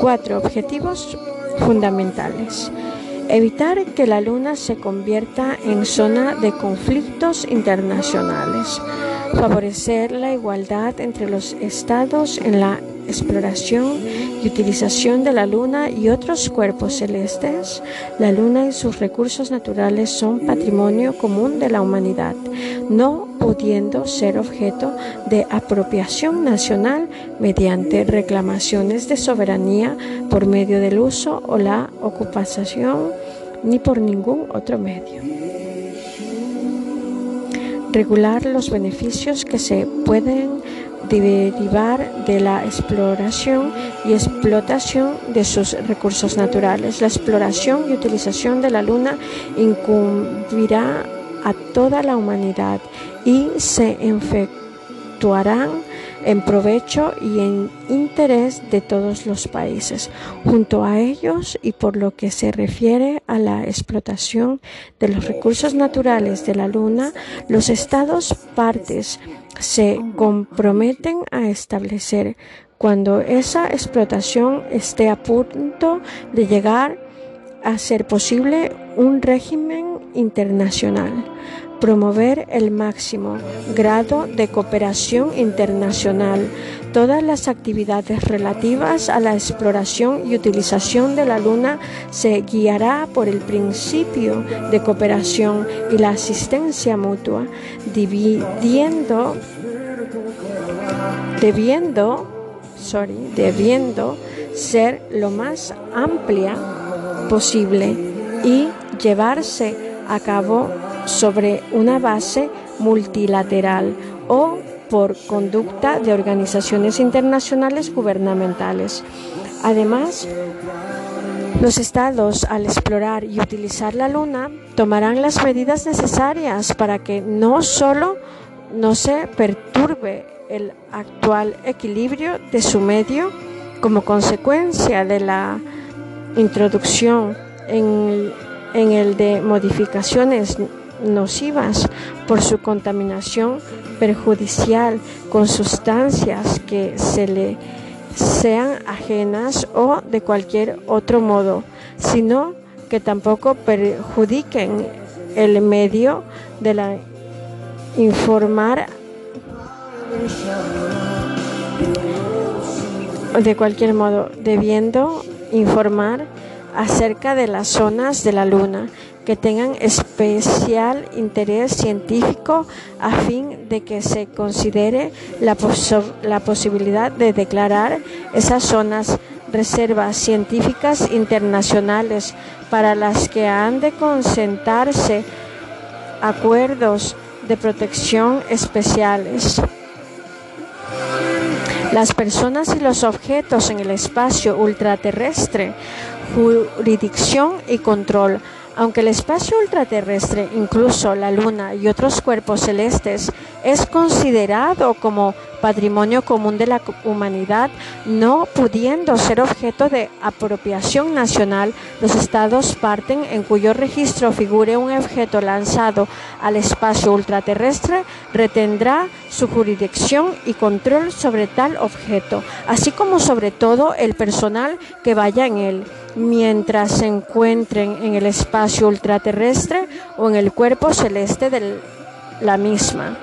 cuatro objetivos fundamentales. Evitar que la Luna se convierta en zona de conflictos internacionales. Favorecer la igualdad entre los estados en la exploración y utilización de la Luna y otros cuerpos celestes, la Luna y sus recursos naturales son patrimonio común de la humanidad, no pudiendo ser objeto de apropiación nacional mediante reclamaciones de soberanía por medio del uso o la ocupación ni por ningún otro medio regular los beneficios que se pueden derivar de la exploración y explotación de sus recursos naturales. La exploración y utilización de la Luna incumbirá a toda la humanidad y se efectuarán en provecho y en interés de todos los países. Junto a ellos y por lo que se refiere a la explotación de los recursos naturales de la Luna, los estados partes se comprometen a establecer cuando esa explotación esté a punto de llegar a ser posible un régimen internacional promover el máximo grado de cooperación internacional, todas las actividades relativas a la exploración y utilización de la Luna se guiará por el principio de cooperación y la asistencia mutua, dividiendo, debiendo, sorry, debiendo ser lo más amplia posible y llevarse a cabo sobre una base multilateral o por conducta de organizaciones internacionales gubernamentales. Además, los estados, al explorar y utilizar la Luna, tomarán las medidas necesarias para que no solo no se perturbe el actual equilibrio de su medio como consecuencia de la introducción en, en el de modificaciones nocivas por su contaminación perjudicial con sustancias que se le sean ajenas o de cualquier otro modo, sino que tampoco perjudiquen el medio de la informar de cualquier modo, debiendo informar acerca de las zonas de la luna que tengan especial interés científico a fin de que se considere la, la posibilidad de declarar esas zonas reservas científicas internacionales para las que han de concentrarse acuerdos de protección especiales. Las personas y los objetos en el espacio ultraterrestre, jurisdicción y control aunque el espacio ultraterrestre, incluso la Luna y otros cuerpos celestes, es considerado como patrimonio común de la humanidad, no pudiendo ser objeto de apropiación nacional, los estados parten en cuyo registro figure un objeto lanzado al espacio ultraterrestre retendrá su jurisdicción y control sobre tal objeto, así como sobre todo el personal que vaya en él mientras se encuentren en el espacio ultraterrestre o en el cuerpo celeste de la misma.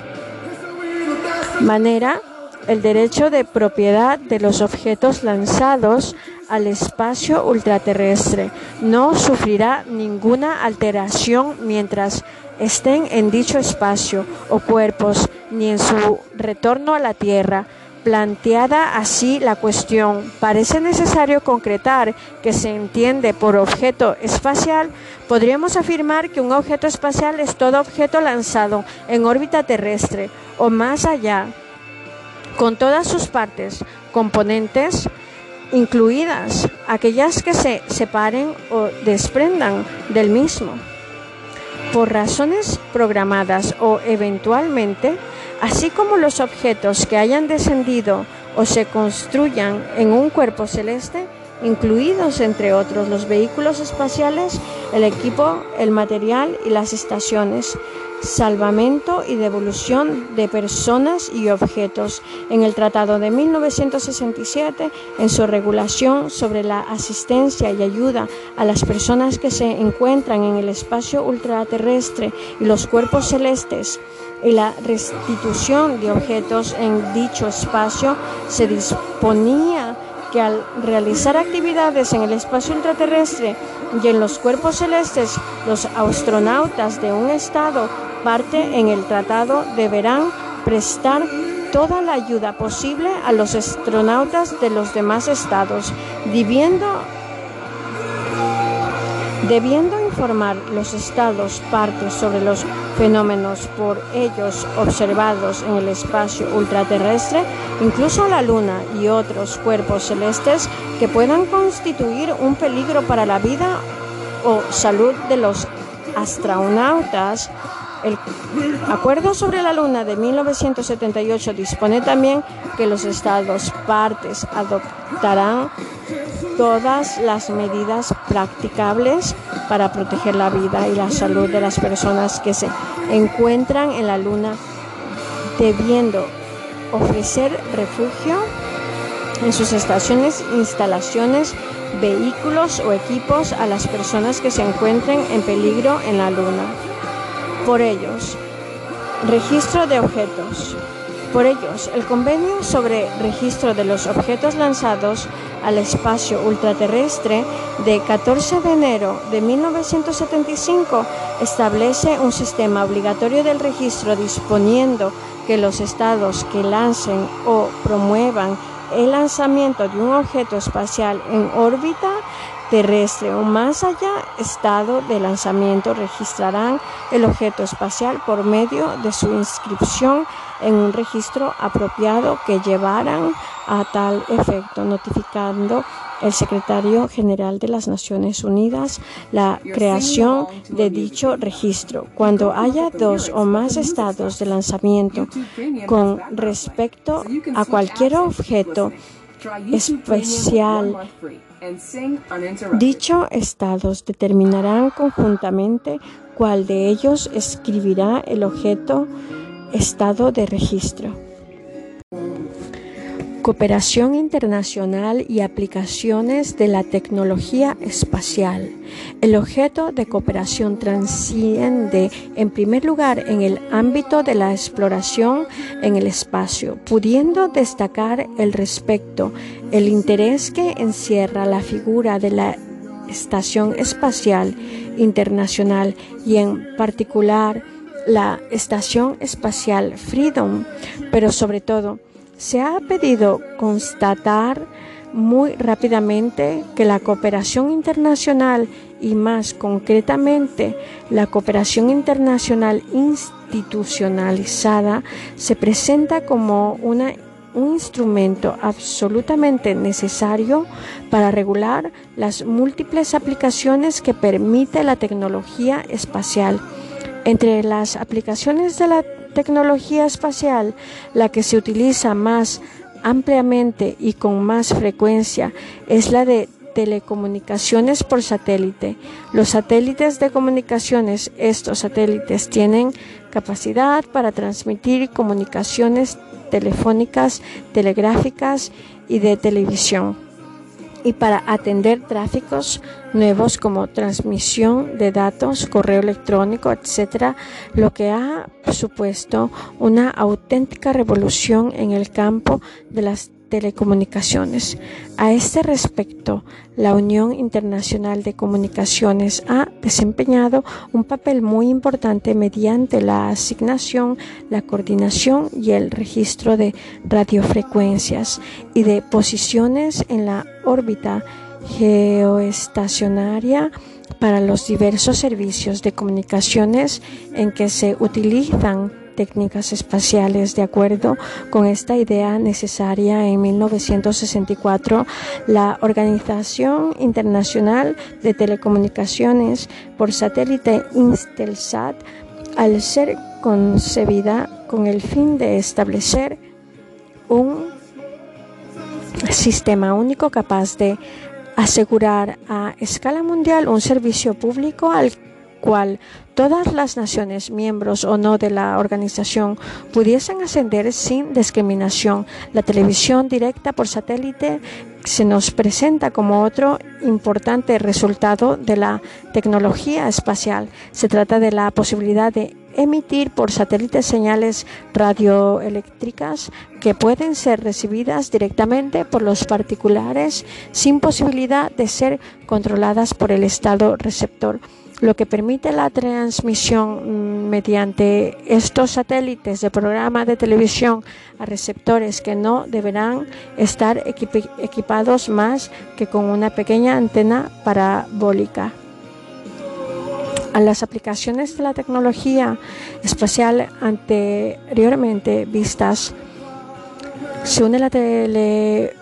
Manera, el derecho de propiedad de los objetos lanzados al espacio ultraterrestre no sufrirá ninguna alteración mientras estén en dicho espacio o cuerpos ni en su retorno a la Tierra Planteada así la cuestión, parece necesario concretar que se entiende por objeto espacial. Podríamos afirmar que un objeto espacial es todo objeto lanzado en órbita terrestre o más allá, con todas sus partes, componentes, incluidas aquellas que se separen o desprendan del mismo. Por razones programadas o eventualmente, así como los objetos que hayan descendido o se construyan en un cuerpo celeste, incluidos entre otros los vehículos espaciales, el equipo, el material y las estaciones, salvamento y devolución de personas y objetos. En el Tratado de 1967, en su regulación sobre la asistencia y ayuda a las personas que se encuentran en el espacio ultraterrestre y los cuerpos celestes, y la restitución de objetos en dicho espacio, se disponía que al realizar actividades en el espacio ultraterrestre y en los cuerpos celestes, los astronautas de un estado parte en el tratado deberán prestar toda la ayuda posible a los astronautas de los demás estados, debiendo, debiendo informar los estados partes sobre los fenómenos por ellos observados en el espacio ultraterrestre, incluso la Luna y otros cuerpos celestes que puedan constituir un peligro para la vida o salud de los astronautas. El Acuerdo sobre la Luna de 1978 dispone también que los estados partes adoptarán todas las medidas practicables para proteger la vida y la salud de las personas que se encuentran en la Luna, debiendo ofrecer refugio en sus estaciones, instalaciones, vehículos o equipos a las personas que se encuentren en peligro en la Luna. Por ellos, registro de objetos. Por ellos, el convenio sobre registro de los objetos lanzados al espacio ultraterrestre de 14 de enero de 1975 establece un sistema obligatorio del registro disponiendo que los estados que lancen o promuevan el lanzamiento de un objeto espacial en órbita terrestre o más allá estado de lanzamiento registrarán el objeto espacial por medio de su inscripción en un registro apropiado que llevarán a tal efecto, notificando el secretario general de las Naciones Unidas la creación de dicho registro. Cuando haya dos o más estados de lanzamiento con respecto a cualquier objeto especial, dichos estados determinarán conjuntamente cuál de ellos escribirá el objeto estado de registro. Cooperación internacional y aplicaciones de la tecnología espacial. El objeto de cooperación transciende, en primer lugar, en el ámbito de la exploración en el espacio, pudiendo destacar el respecto, el interés que encierra la figura de la Estación Espacial Internacional y en particular la Estación Espacial Freedom, pero sobre todo Se ha pedido constatar muy rápidamente que la cooperación internacional y más concretamente la cooperación internacional institucionalizada se presenta como una, un instrumento absolutamente necesario para regular las múltiples aplicaciones que permite la tecnología espacial. Entre las aplicaciones de la tecnología espacial, la que se utiliza más ampliamente y con más frecuencia es la de telecomunicaciones por satélite. Los satélites de comunicaciones, estos satélites tienen capacidad para transmitir comunicaciones telefónicas, telegráficas y de televisión y para atender tráficos nuevos como transmisión de datos, correo electrónico, etcétera, lo que ha supuesto una auténtica revolución en el campo de las telecomunicaciones. A este respecto, la Unión Internacional de Comunicaciones ha desempeñado un papel muy importante mediante la asignación, la coordinación y el registro de radiofrecuencias y de posiciones en la órbita geoestacionaria para los diversos servicios de comunicaciones en que se utilizan técnicas espaciales. De acuerdo con esta idea necesaria, en 1964, la Organización Internacional de Telecomunicaciones por satélite Intelsat, al ser concebida con el fin de establecer un sistema único capaz de asegurar a escala mundial un servicio público al cual todas las naciones, miembros o no de la organización, pudiesen ascender sin discriminación. La televisión directa por satélite se nos presenta como otro importante resultado de la tecnología espacial. Se trata de la posibilidad de emitir por satélite señales radioeléctricas que pueden ser recibidas directamente por los particulares sin posibilidad de ser controladas por el Estado receptor lo que permite la transmisión mm, mediante estos satélites de programa de televisión a receptores que no deberán estar equipados más que con una pequeña antena parabólica. A las aplicaciones de la tecnología espacial anteriormente vistas se une la tele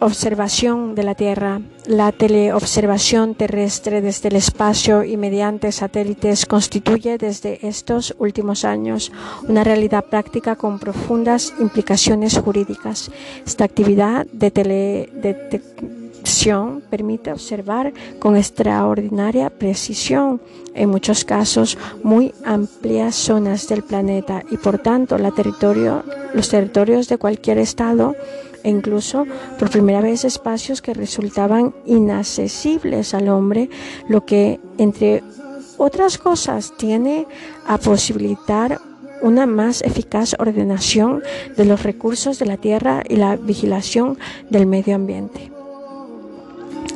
observación de la Tierra, la teleobservación terrestre desde el espacio y mediante satélites constituye desde estos últimos años una realidad práctica con profundas implicaciones jurídicas. Esta actividad de teledetección permite observar con extraordinaria precisión, en muchos casos, muy amplias zonas del planeta y por tanto la territorio, los territorios de cualquier estado e incluso por primera vez espacios que resultaban inaccesibles al hombre, lo que entre otras cosas tiene a posibilitar una más eficaz ordenación de los recursos de la tierra y la vigilación del medio ambiente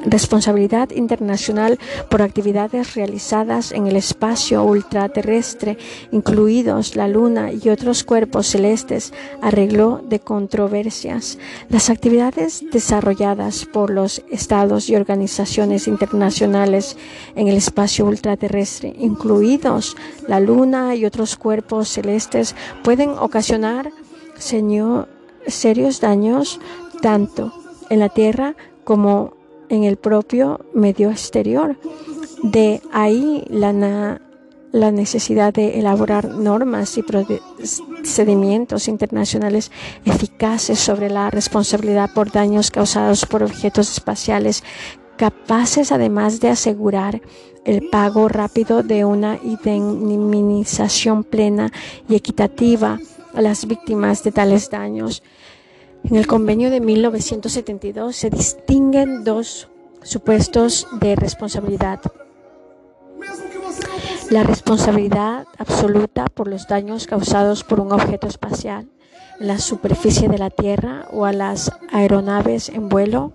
responsabilidad internacional por actividades realizadas en el espacio ultraterrestre, incluidos la Luna y otros cuerpos celestes, arreglo de controversias. Las actividades desarrolladas por los estados y organizaciones internacionales en el espacio ultraterrestre, incluidos la Luna y otros cuerpos celestes, pueden ocasionar serios daños tanto en la Tierra como en el propio medio exterior. De ahí la, la necesidad de elaborar normas y procedimientos internacionales eficaces sobre la responsabilidad por daños causados por objetos espaciales, capaces además de asegurar el pago rápido de una indemnización plena y equitativa a las víctimas de tales daños. En el convenio de 1972 se distinguen dos supuestos de responsabilidad. La responsabilidad absoluta por los daños causados por un objeto espacial en la superficie de la Tierra o a las aeronaves en vuelo,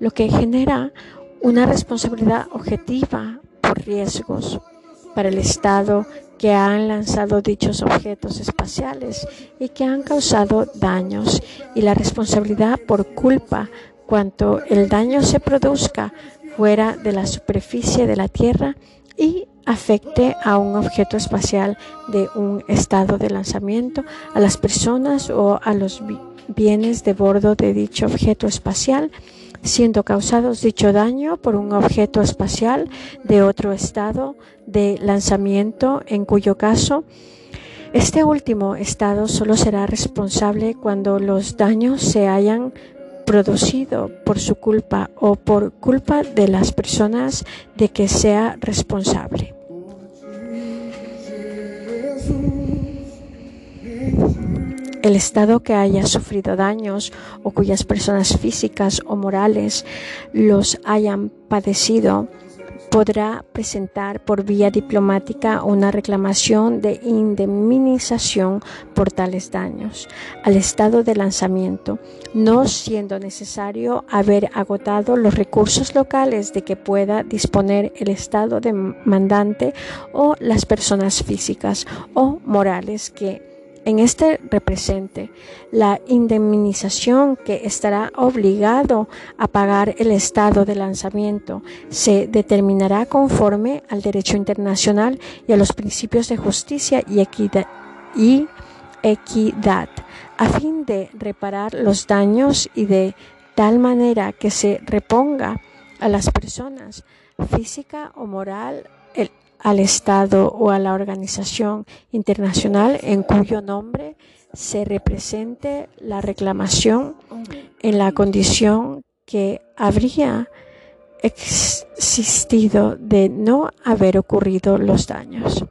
lo que genera una responsabilidad objetiva por riesgos para el Estado que han lanzado dichos objetos espaciales y que han causado daños y la responsabilidad por culpa cuanto el daño se produzca fuera de la superficie de la Tierra y afecte a un objeto espacial de un estado de lanzamiento, a las personas o a los bienes de bordo de dicho objeto espacial, siendo causados dicho daño por un objeto espacial de otro estado de lanzamiento, en cuyo caso este último estado solo será responsable cuando los daños se hayan producido por su culpa o por culpa de las personas de que sea responsable. El Estado que haya sufrido daños o cuyas personas físicas o morales los hayan padecido podrá presentar por vía diplomática una reclamación de indemnización por tales daños al estado de lanzamiento, no siendo necesario haber agotado los recursos locales de que pueda disponer el estado demandante o las personas físicas o morales que en este represente la indemnización que estará obligado a pagar el Estado de lanzamiento. Se determinará conforme al derecho internacional y a los principios de justicia y equidad, a fin de reparar los daños y de tal manera que se reponga a las personas física o moral al Estado o a la organización internacional en cuyo nombre se represente la reclamación en la condición que habría existido de no haber ocurrido los daños.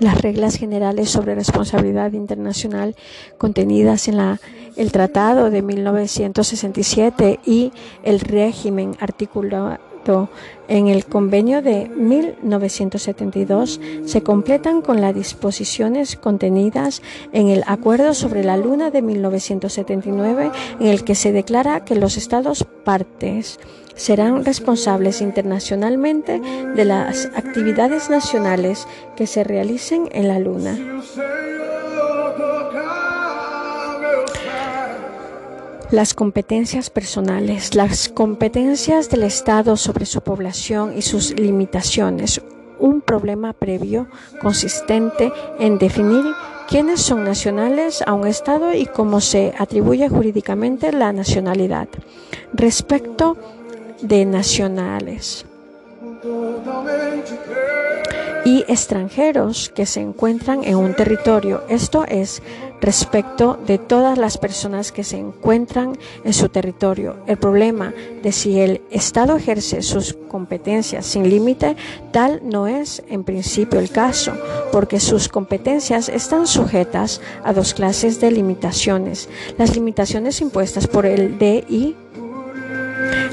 Las reglas generales sobre responsabilidad internacional contenidas en la, el Tratado de 1967 y el régimen articulado en el convenio de 1972 se completan con las disposiciones contenidas en el Acuerdo sobre la Luna de 1979, en el que se declara que los Estados partes serán responsables internacionalmente de las actividades nacionales que se realicen en la Luna. Las competencias personales, las competencias del Estado sobre su población y sus limitaciones. Un problema previo consistente en definir quiénes son nacionales a un Estado y cómo se atribuye jurídicamente la nacionalidad. Respecto de nacionales y extranjeros que se encuentran en un territorio, esto es, respecto de todas las personas que se encuentran en su territorio. El problema de si el Estado ejerce sus competencias sin límite, tal no es en principio el caso, porque sus competencias están sujetas a dos clases de limitaciones. Las limitaciones impuestas por el DI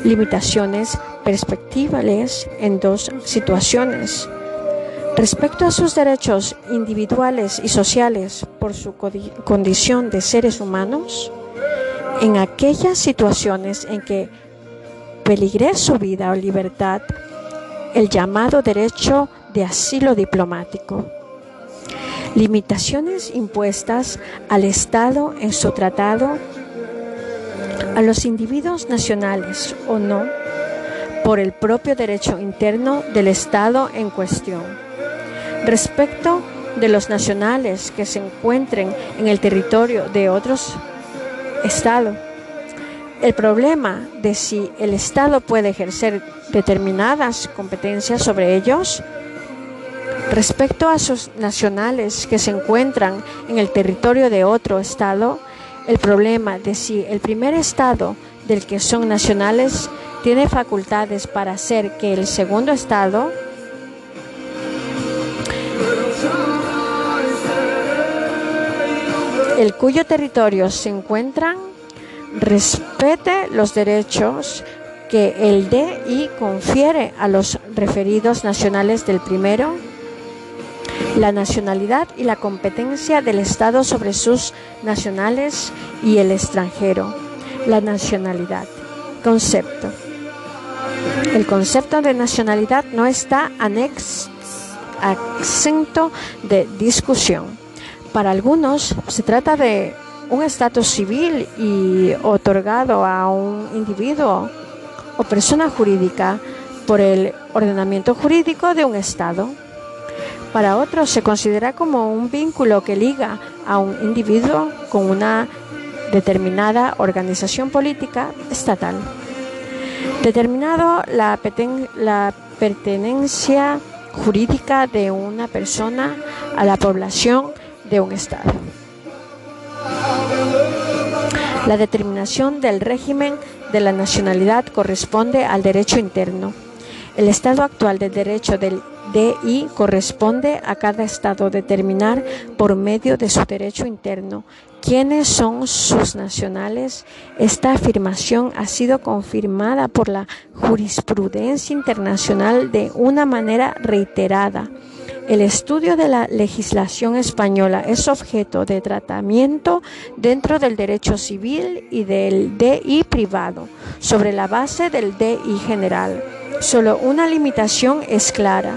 limitaciones perspectivales en dos situaciones Respecto a sus derechos individuales y sociales por su condición de seres humanos, en aquellas situaciones en que peligre su vida o libertad, el llamado derecho de asilo diplomático. Limitaciones impuestas al Estado en su tratado a los individuos nacionales o no por el propio derecho interno del Estado en cuestión Respecto de los nacionales que se encuentren en el territorio de otros estados, el problema de si el Estado puede ejercer determinadas competencias sobre ellos respecto a sus nacionales que se encuentran en el territorio de otro Estado, el problema de si el primer Estado del que son nacionales tiene facultades para hacer que el segundo Estado el cuyo territorio se encuentran respete los derechos que el DI confiere a los referidos nacionales del primero, la nacionalidad y la competencia del Estado sobre sus nacionales y el extranjero. La nacionalidad. Concepto. El concepto de nacionalidad no está anexo exento de discusión. Para algunos se trata de un estatus civil y otorgado a un individuo o persona jurídica por el ordenamiento jurídico de un Estado. Para otros se considera como un vínculo que liga a un individuo con una determinada organización política estatal. Determinado la, pertenencia jurídica de una persona a la población de un Estado. La determinación del régimen de la nacionalidad corresponde al derecho interno. El estado actual del derecho del DI corresponde a cada estado determinar por medio de su derecho interno quiénes son sus nacionales. Esta afirmación ha sido confirmada por la jurisprudencia internacional de una manera reiterada. El estudio de la legislación española es objeto de tratamiento dentro del derecho civil y del DI privado, sobre la base del DI general. Solo una limitación es clara.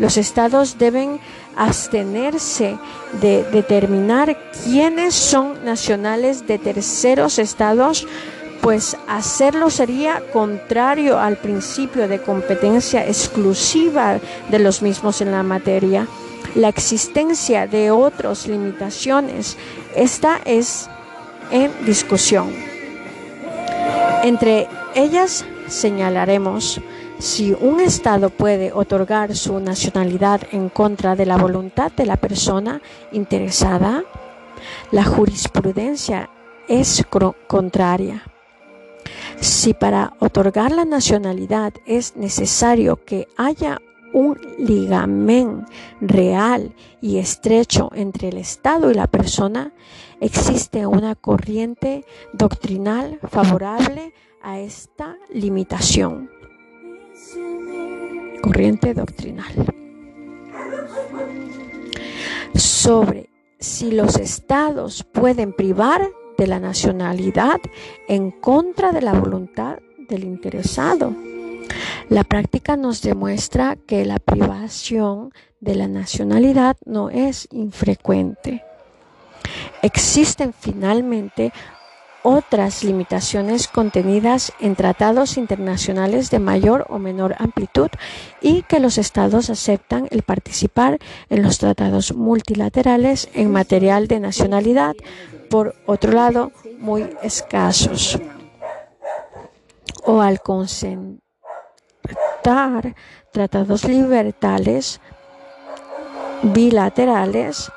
Los estados deben abstenerse de determinar quiénes son nacionales de terceros estados pues hacerlo sería contrario al principio de competencia exclusiva de los mismos en la materia. La existencia de otras limitaciones, esta es en discusión. Entre ellas señalaremos si un Estado puede otorgar su nacionalidad en contra de la voluntad de la persona interesada, la jurisprudencia es contraria. Si para otorgar la nacionalidad es necesario que haya un ligamen real y estrecho entre el Estado y la persona, existe una corriente doctrinal favorable a esta limitación. Corriente doctrinal. Sobre si los estados pueden privar de la nacionalidad en contra de la voluntad del interesado. La práctica nos demuestra que la privación de la nacionalidad no es infrecuente. Existen finalmente otras limitaciones contenidas en tratados internacionales de mayor o menor amplitud y que los estados aceptan el participar en los tratados multilaterales en material de nacionalidad por otro lado, muy escasos. O al concentrar tratados libertales bilaterales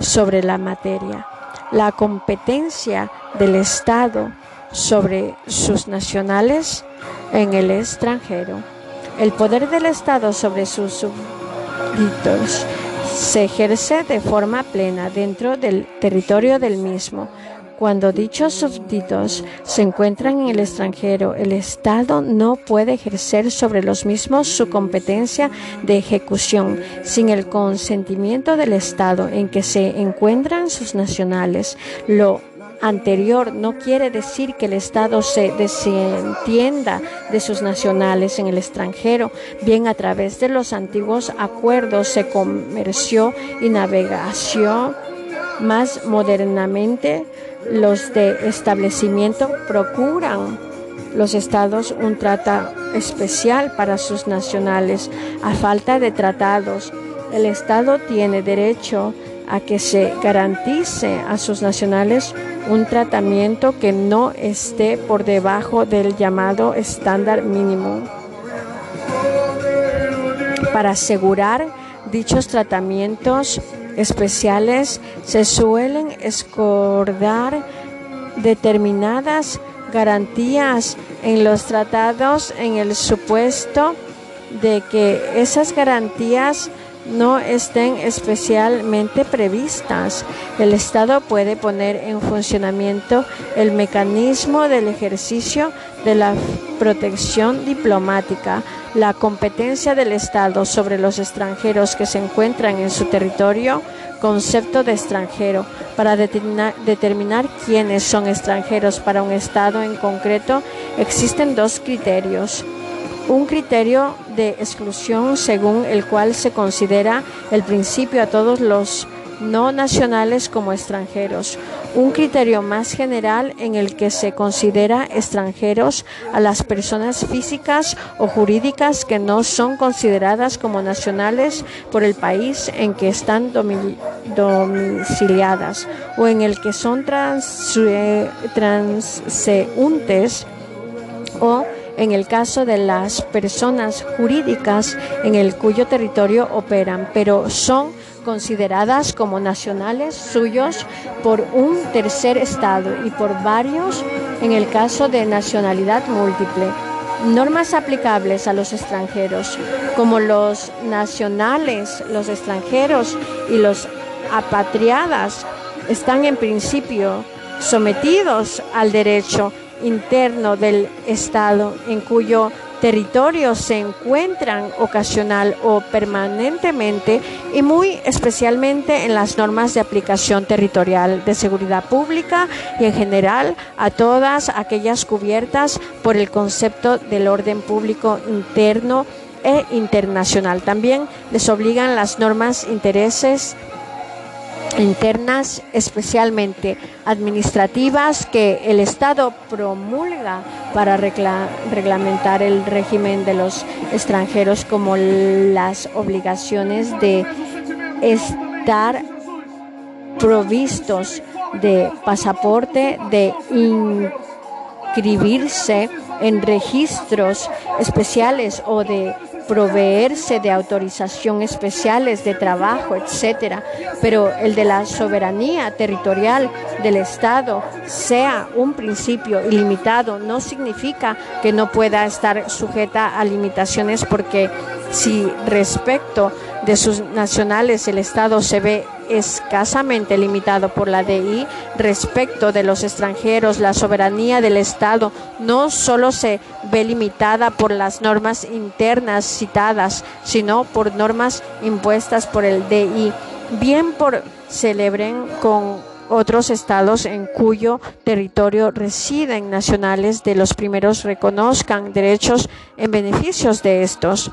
sobre la materia. La competencia del Estado sobre sus nacionales en el extranjero. El poder del Estado sobre sus súbditos se ejerce de forma plena dentro del territorio del mismo. Cuando dichos súbditos se encuentran en el extranjero, el Estado no puede ejercer sobre los mismos su competencia de ejecución sin el consentimiento del Estado en que se encuentran sus nacionales. Lo anterior no quiere decir que el Estado se desentienda de sus nacionales en el extranjero. Bien, a través de los antiguos acuerdos de comercio y navegación, más modernamente los de establecimiento procuran los estados un trato especial para sus nacionales. A falta de tratados, el Estado tiene derecho a que se garantice a sus nacionales un tratamiento que no esté por debajo del llamado estándar mínimo. Para asegurar dichos tratamientos especiales se suelen escordar determinadas garantías en los tratados en el supuesto de que esas garantías no estén especialmente previstas. El Estado puede poner en funcionamiento el mecanismo del ejercicio de la protección diplomática, la competencia del Estado sobre los extranjeros que se encuentran en su territorio, concepto de extranjero, para determinar, quiénes son extranjeros para un Estado en concreto, existen dos criterios. Un criterio de exclusión según el cual se considera el principio a todos los no nacionales como extranjeros, un criterio más general en el que se considera extranjeros a las personas físicas o jurídicas que no son consideradas como nacionales por el país en que están domiciliadas o en el que son transeúntes o en el caso de las personas jurídicas en el cuyo territorio operan, pero son consideradas como nacionales suyos por un tercer Estado y por varios en el caso de nacionalidad múltiple. Normas aplicables a los extranjeros, como los nacionales, los extranjeros y los apatriadas, están en principio sometidos al derecho interno del Estado en cuyo territorios se encuentran ocasional o permanentemente y muy especialmente en las normas de aplicación territorial de seguridad pública y en general a todas aquellas cubiertas por el concepto del orden público interno e internacional. También les obligan las normas intereses internas, especialmente administrativas, que el Estado promulga para reglamentar el régimen de los extranjeros, como las obligaciones de estar provistos de pasaporte, de inscribirse en registros especiales o de proveerse de autorización especiales de trabajo, etcétera, pero el de la soberanía territorial del Estado sea un principio ilimitado no significa que no pueda estar sujeta a limitaciones porque si respecto de sus nacionales el Estado se ve escasamente limitado por la DI respecto de los extranjeros. La soberanía del Estado no solo se ve limitada por las normas internas citadas, sino por normas impuestas por el DI. Bien por celebren con otros estados en cuyo territorio residen nacionales de los primeros reconozcan derechos en beneficios de estos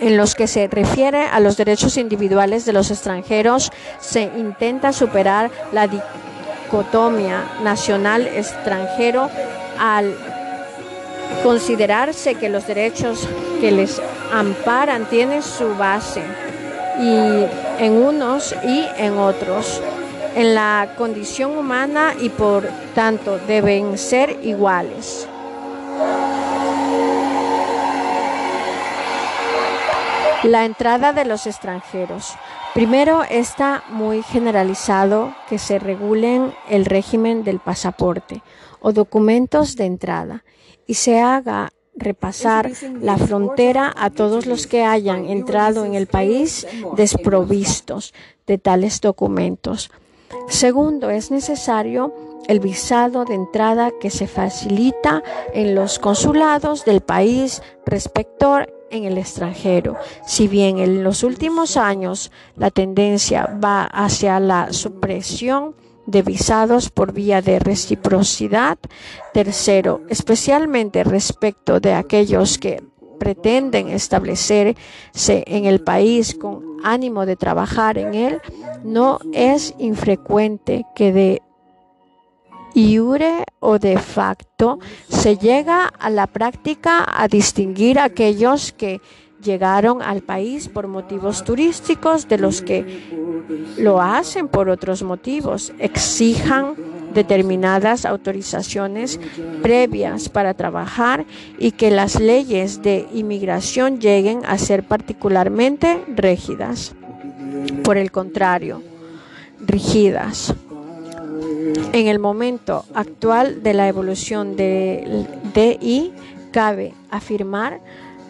en los que se refiere a los derechos individuales de los extranjeros, se intenta superar la dicotomía nacional-extranjero al considerarse que los derechos que les amparan tienen su base y en unos y en otros en la condición humana y por tanto deben ser iguales. La entrada de los extranjeros. Primero está muy generalizado que se regulen el régimen del pasaporte o documentos de entrada y se haga repasar la frontera a todos los que hayan entrado en el país desprovistos de tales documentos. Segundo, es necesario el visado de entrada que se facilita en los consulados del país respecto en el extranjero. Si bien en los últimos años la tendencia va hacia la supresión de visados por vía de reciprocidad. Tercero, especialmente respecto de aquellos que pretenden establecerse en el país con ánimo de trabajar en él, no es infrecuente que de iure o de facto, se llega a la práctica a distinguir a aquellos que llegaron al país por motivos turísticos de los que lo hacen por otros motivos, exijan determinadas autorizaciones previas para trabajar y que las leyes de inmigración lleguen a ser particularmente rígidas. Por el contrario, rígidas. En el momento actual de la evolución del DI, cabe afirmar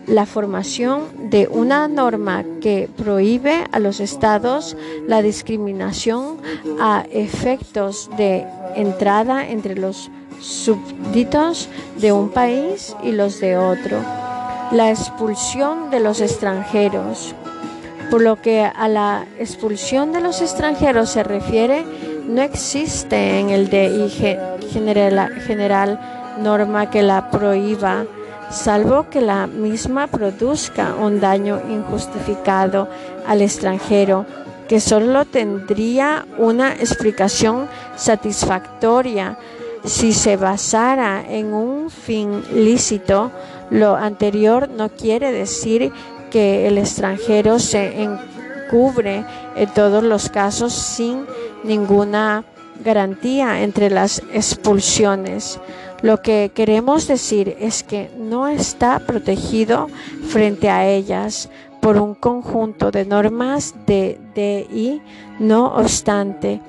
la formación de una norma que prohíbe a los estados la discriminación a efectos de entrada entre los súbditos de un país y los de otro, la expulsión de los extranjeros. Por lo que a la expulsión de los extranjeros se refiere, no existe en el DI general, general norma que la prohíba salvo que la misma produzca un daño injustificado al extranjero, que solo tendría una explicación satisfactoria si se basara en un fin lícito. Lo anterior no quiere decir que el extranjero se encubre en todos los casos sin ninguna garantía entre las expulsiones. Lo que queremos decir es que no está protegido frente a ellas por un conjunto de normas de DI, no obstante,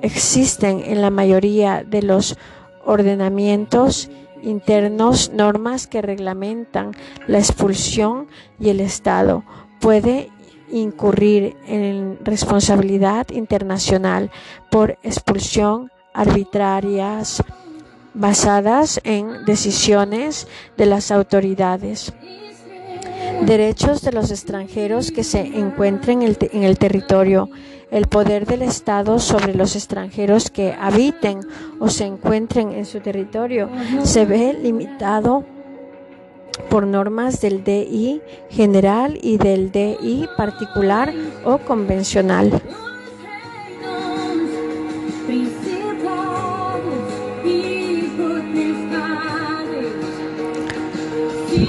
existen en la mayoría de los ordenamientos internos normas que reglamentan la expulsión y el Estado puede incurrir en responsabilidad internacional por expulsión arbitrarias basadas en decisiones de las autoridades. Derechos de los extranjeros que se encuentren en el, territorio. El poder del Estado sobre los extranjeros que habiten o se encuentren en su territorio se ve limitado por normas del DI general y del DI particular o convencional.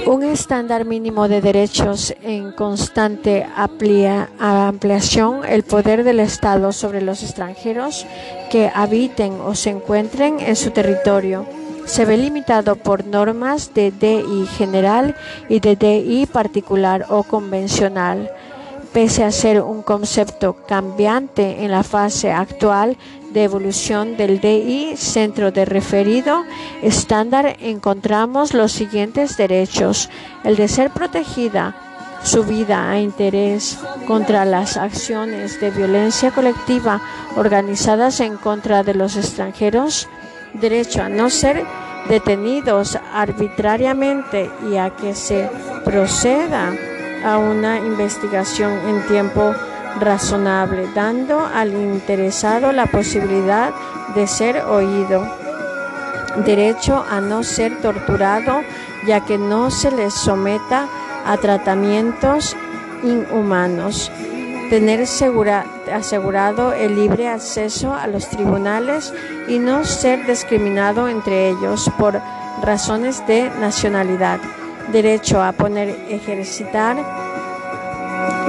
Un estándar mínimo de derechos en constante ampliación, el poder del Estado sobre los extranjeros que habiten o se encuentren en su territorio se ve limitado por normas de DI general y de DI particular o convencional. Pese a ser un concepto cambiante en la fase actual de evolución del DI, centro de referido estándar, encontramos los siguientes derechos. El de ser protegida su vida a interés contra las acciones de violencia colectiva organizadas en contra de los extranjeros, derecho a no ser detenidos arbitrariamente y a que se proceda a una investigación en tiempo razonable, dando al interesado la posibilidad de ser oído. Derecho a no ser torturado, ya que no se les someta a tratamientos inhumanos tener asegurado el libre acceso a los tribunales y no ser discriminado entre ellos por razones de nacionalidad, derecho a poner ejercitar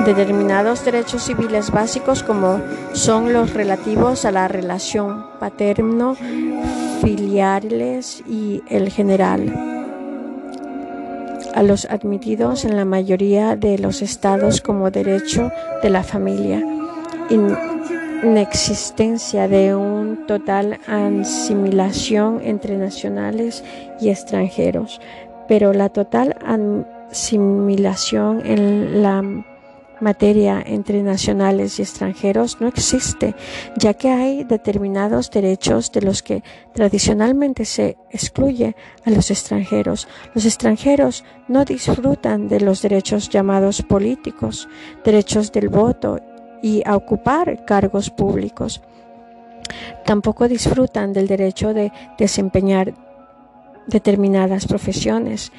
determinados derechos civiles básicos como son los relativos a la relación paterno, filiales y el general a los admitidos en la mayoría de los estados como derecho de la familia, inexistencia de un total asimilación entre nacionales y extranjeros, pero la total asimilación en la materia entre nacionales y extranjeros no existe, ya que hay determinados derechos de los que tradicionalmente se excluye a los extranjeros. Los extranjeros no disfrutan de los derechos llamados políticos, derechos del voto y a ocupar cargos públicos. Tampoco disfrutan del derecho de desempeñar determinadas profesiones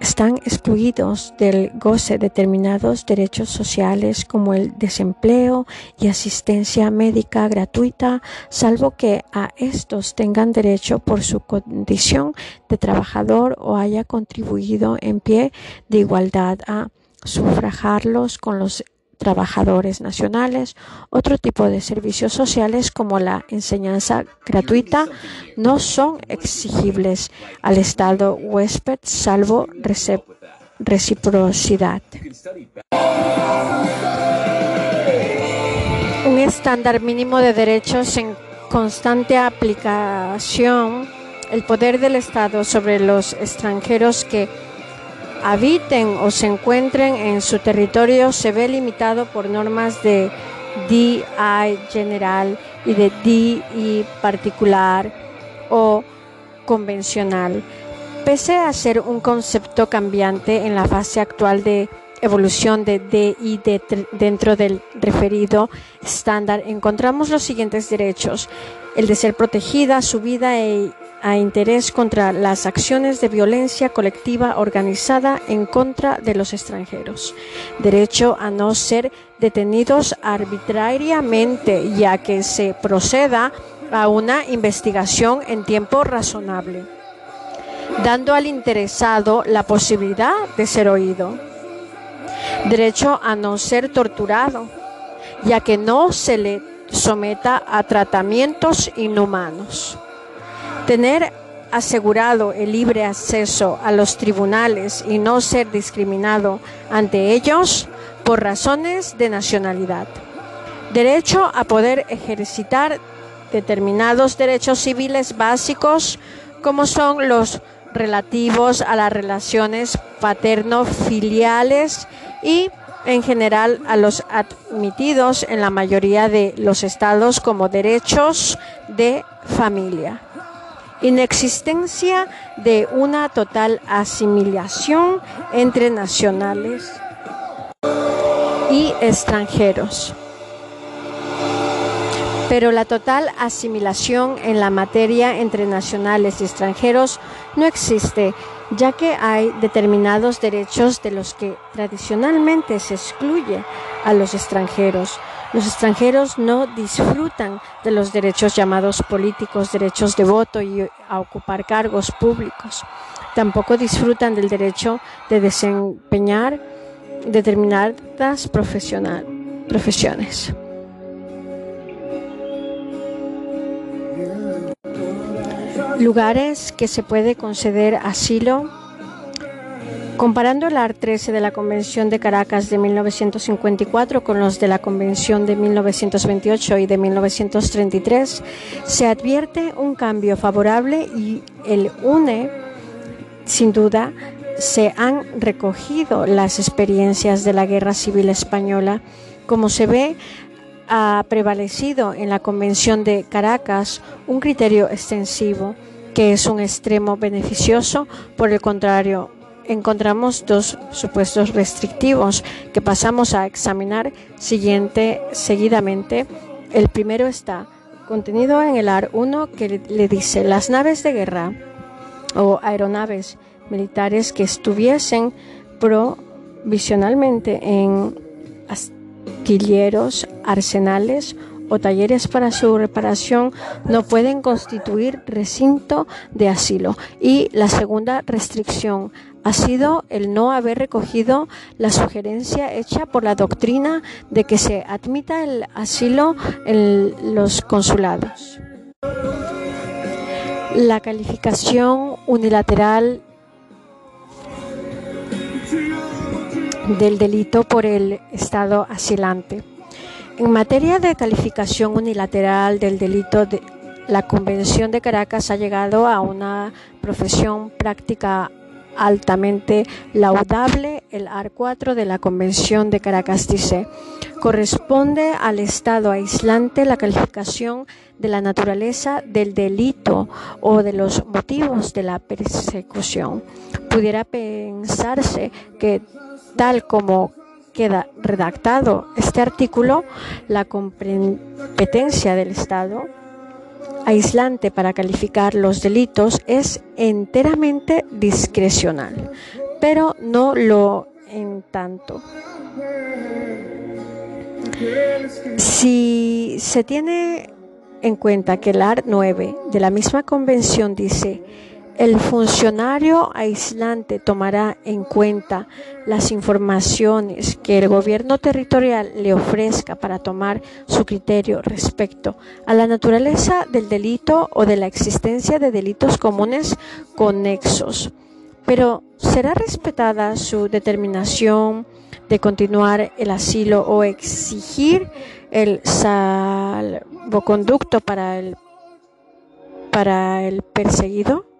están excluidos del goce determinados derechos sociales como el desempleo y asistencia médica gratuita, salvo que a estos tengan derecho por su condición de trabajador o haya contribuido en pie de igualdad a sufragarlos con los trabajadores nacionales, otro tipo de servicios sociales como la enseñanza gratuita no son exigibles al Estado huésped salvo reciprocidad. Un estándar mínimo de derechos en constante aplicación, el poder del Estado sobre los extranjeros que habiten o se encuentren en su territorio se ve limitado por normas de DI general y de DI particular o convencional. Pese a ser un concepto cambiante en la fase actual de evolución de DI dentro del referido estándar, encontramos los siguientes derechos. El de ser protegida, su vida e a interés contra las acciones de violencia colectiva organizada en contra de los extranjeros, derecho a no ser detenidos arbitrariamente ya que se proceda a una investigación en tiempo razonable, dando al interesado la posibilidad de ser oído, derecho a no ser torturado, ya que no se le someta a tratamientos inhumanos Tener asegurado el libre acceso a los tribunales y no ser discriminado ante ellos por razones de nacionalidad. Derecho a poder ejercitar determinados derechos civiles básicos como son los relativos a las relaciones paterno-filiales y en general a los admitidos en la mayoría de los estados como derechos de familia inexistencia de una total asimilación entre nacionales y extranjeros. Pero la total asimilación en la materia entre nacionales y extranjeros no existe, ya que hay determinados derechos de los que tradicionalmente se excluye a los extranjeros los extranjeros no disfrutan de los derechos llamados políticos, derechos de voto y a ocupar cargos públicos. Tampoco disfrutan del derecho de desempeñar determinadas profesiones. Lugares que se puede conceder asilo Comparando el AR 13 de la Convención de Caracas de 1954 con los de la Convención de 1928 y de 1933, se advierte un cambio favorable y el UNE, sin duda, se han recogido las experiencias de la Guerra Civil Española. Como se ve, ha prevalecido en la Convención de Caracas un criterio extensivo que es un extremo beneficioso, por el contrario, encontramos dos supuestos restrictivos que pasamos a examinar siguiente, seguidamente. El primero está contenido en el AR 1 que le dice las naves de guerra o aeronaves militares que estuviesen provisionalmente en astilleros, arsenales o talleres para su reparación no pueden constituir recinto de asilo. Y la segunda restricción ha sido el no haber recogido la sugerencia hecha por la doctrina de que se admita el asilo en los consulados. La calificación unilateral del delito por el Estado asilante. En materia de calificación unilateral del delito, de, la Convención de Caracas ha llegado a una profesión práctica altamente laudable, el AR 4 de la Convención de Caracas dice, corresponde al Estado aislante la calificación de la naturaleza del delito o de los motivos de la persecución. Pudiera pensarse que tal como queda redactado este artículo, la competencia del Estado aislante para calificar los delitos es enteramente discrecional, pero no lo en tanto. Si se tiene en cuenta que el AR 9 de la misma convención dice el funcionario aislante tomará en cuenta las informaciones que el gobierno territorial le ofrezca para tomar su criterio respecto a la naturaleza del delito o de la existencia de delitos comunes conexos. Pero ¿será respetada su determinación de continuar el asilo o exigir el salvoconducto para el, para el perseguido?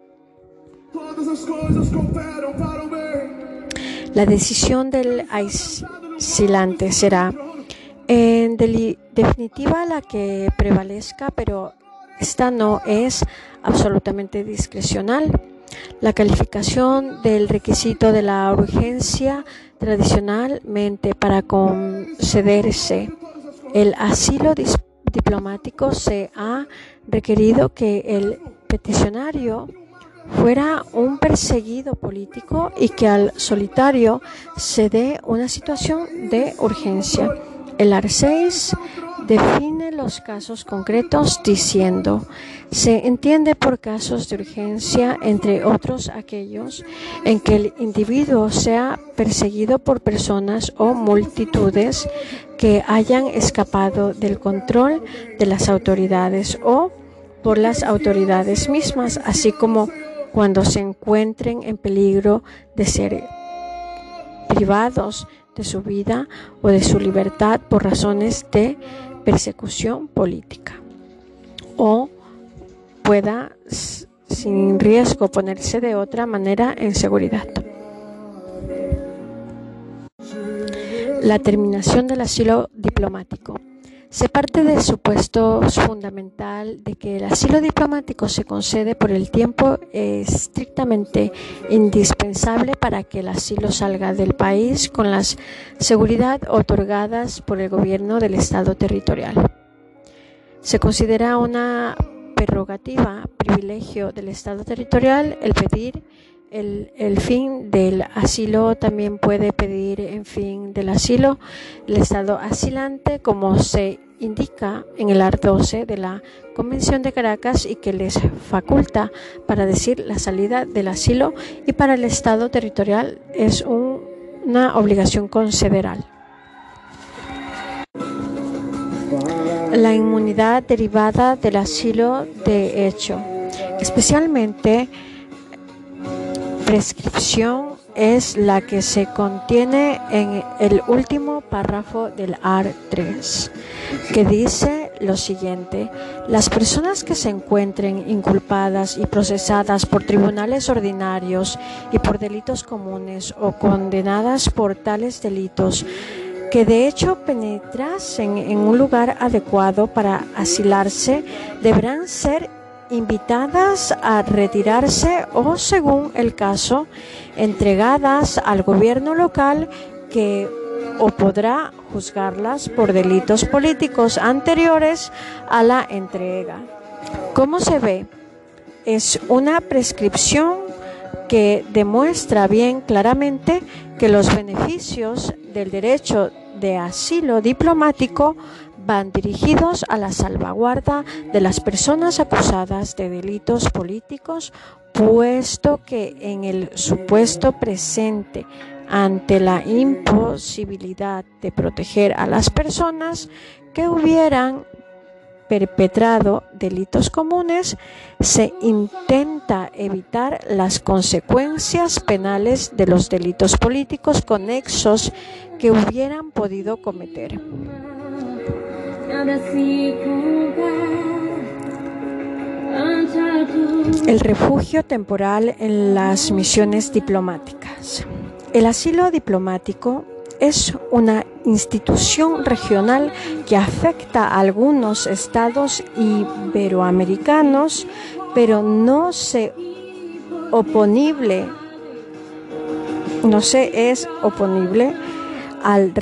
La decisión del aislante será en definitiva la que prevalezca, pero esta no es absolutamente discrecional. La calificación del requisito de la urgencia tradicionalmente para concederse el asilo diplomático se ha requerido que el peticionario fuera un perseguido político y que al solitario se dé una situación de urgencia. El AR6 define los casos concretos diciendo, se entiende por casos de urgencia, entre otros aquellos en que el individuo sea perseguido por personas o multitudes que hayan escapado del control de las autoridades o por las autoridades mismas, así como cuando se encuentren en peligro de ser privados de su vida o de su libertad por razones de persecución política o pueda sin riesgo ponerse de otra manera en seguridad. La terminación del asilo diplomático. Se parte del supuesto fundamental de que el asilo diplomático se concede por el tiempo estrictamente indispensable para que el asilo salga del país con la seguridad otorgadas por el gobierno del Estado territorial. Se considera una prerrogativa, privilegio del Estado territorial el pedir el, fin del asilo también puede pedir en fin del asilo el Estado asilante, como se indica en el art 12 de la Convención de Caracas y que les faculta para decir la salida del asilo y para el Estado territorial es un, una obligación consideral. La inmunidad derivada del asilo de hecho, especialmente prescripción es la que se contiene en el último párrafo del AR 3, que dice lo siguiente, las personas que se encuentren inculpadas y procesadas por tribunales ordinarios y por delitos comunes o condenadas por tales delitos, que de hecho penetrasen en un lugar adecuado para asilarse, deberán ser invitadas a retirarse o, según el caso, entregadas al gobierno local que o podrá juzgarlas por delitos políticos anteriores a la entrega. Como se ve, es una prescripción que demuestra bien claramente que los beneficios del derecho de asilo diplomático van dirigidos a la salvaguarda de las personas acusadas de delitos políticos, puesto que en el supuesto presente, ante la imposibilidad de proteger a las personas que hubieran perpetrado delitos comunes, se intenta evitar las consecuencias penales de los delitos políticos conexos que hubieran podido cometer. El refugio temporal en las misiones diplomáticas. El asilo diplomático es una institución regional que afecta a algunos estados iberoamericanos, pero no se oponible, no se es oponible al,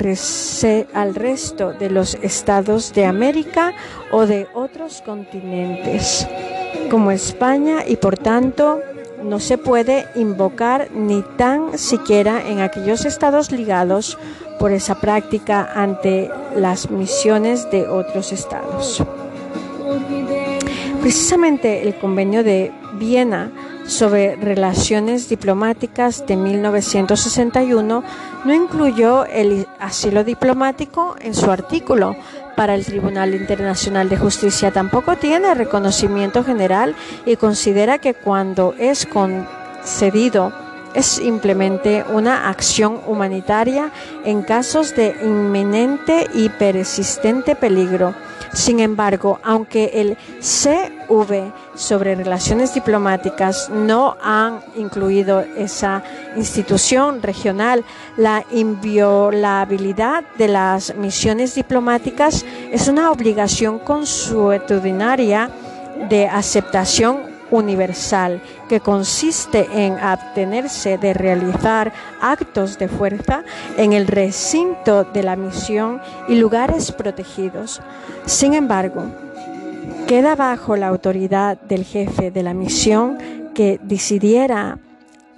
al resto de los estados de América o de otros continentes, como España, y por tanto no se puede invocar ni tan siquiera en aquellos estados ligados por esa práctica ante las misiones de otros estados. Precisamente el convenio de Viena sobre relaciones diplomáticas de 1961 no incluyó el asilo diplomático en su artículo para el Tribunal Internacional de Justicia. Tampoco tiene reconocimiento general y considera que cuando es concedido es simplemente una acción humanitaria en casos de inminente y persistente peligro sin embargo, aunque el CV sobre relaciones diplomáticas no han incluido esa institución regional, la inviolabilidad de las misiones diplomáticas es una obligación consuetudinaria de aceptación universal que consiste en abstenerse de realizar actos de fuerza en el recinto de la misión y lugares protegidos. Sin embargo, queda bajo la autoridad del jefe de la misión que decidiera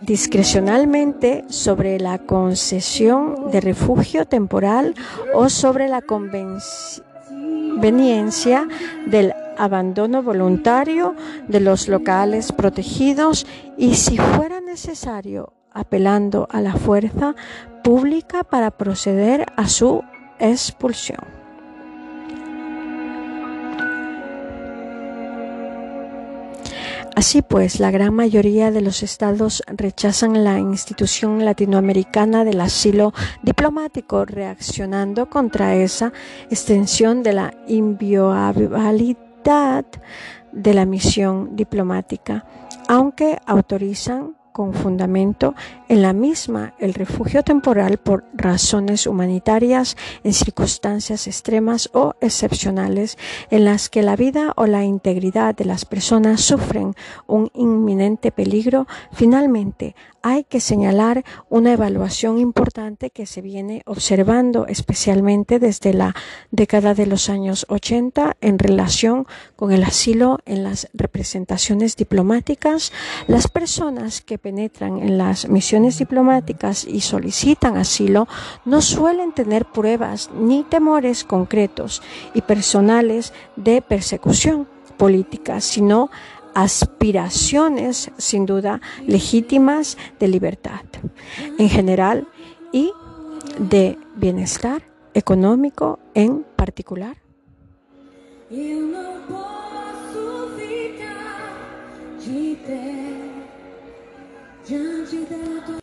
discrecionalmente sobre la concesión de refugio temporal o sobre la conveniencia del abandono voluntario de los locales protegidos y si fuera necesario apelando a la fuerza pública para proceder a su expulsión. Así pues, la gran mayoría de los estados rechazan la institución latinoamericana del asilo diplomático, reaccionando contra esa extensión de la inviolabilidad de la misión diplomática, aunque autorizan con fundamento en la misma el refugio temporal por razones humanitarias en circunstancias extremas o excepcionales en las que la vida o la integridad de las personas sufren un inminente peligro, finalmente hay que señalar una evaluación importante que se viene observando especialmente desde la década de los años 80 en relación con el asilo en las representaciones diplomáticas. Las personas que penetran en las misiones diplomáticas y solicitan asilo no suelen tener pruebas ni temores concretos y personales de persecución política, sino aspiraciones sin duda legítimas de libertad en general y de bienestar económico en particular.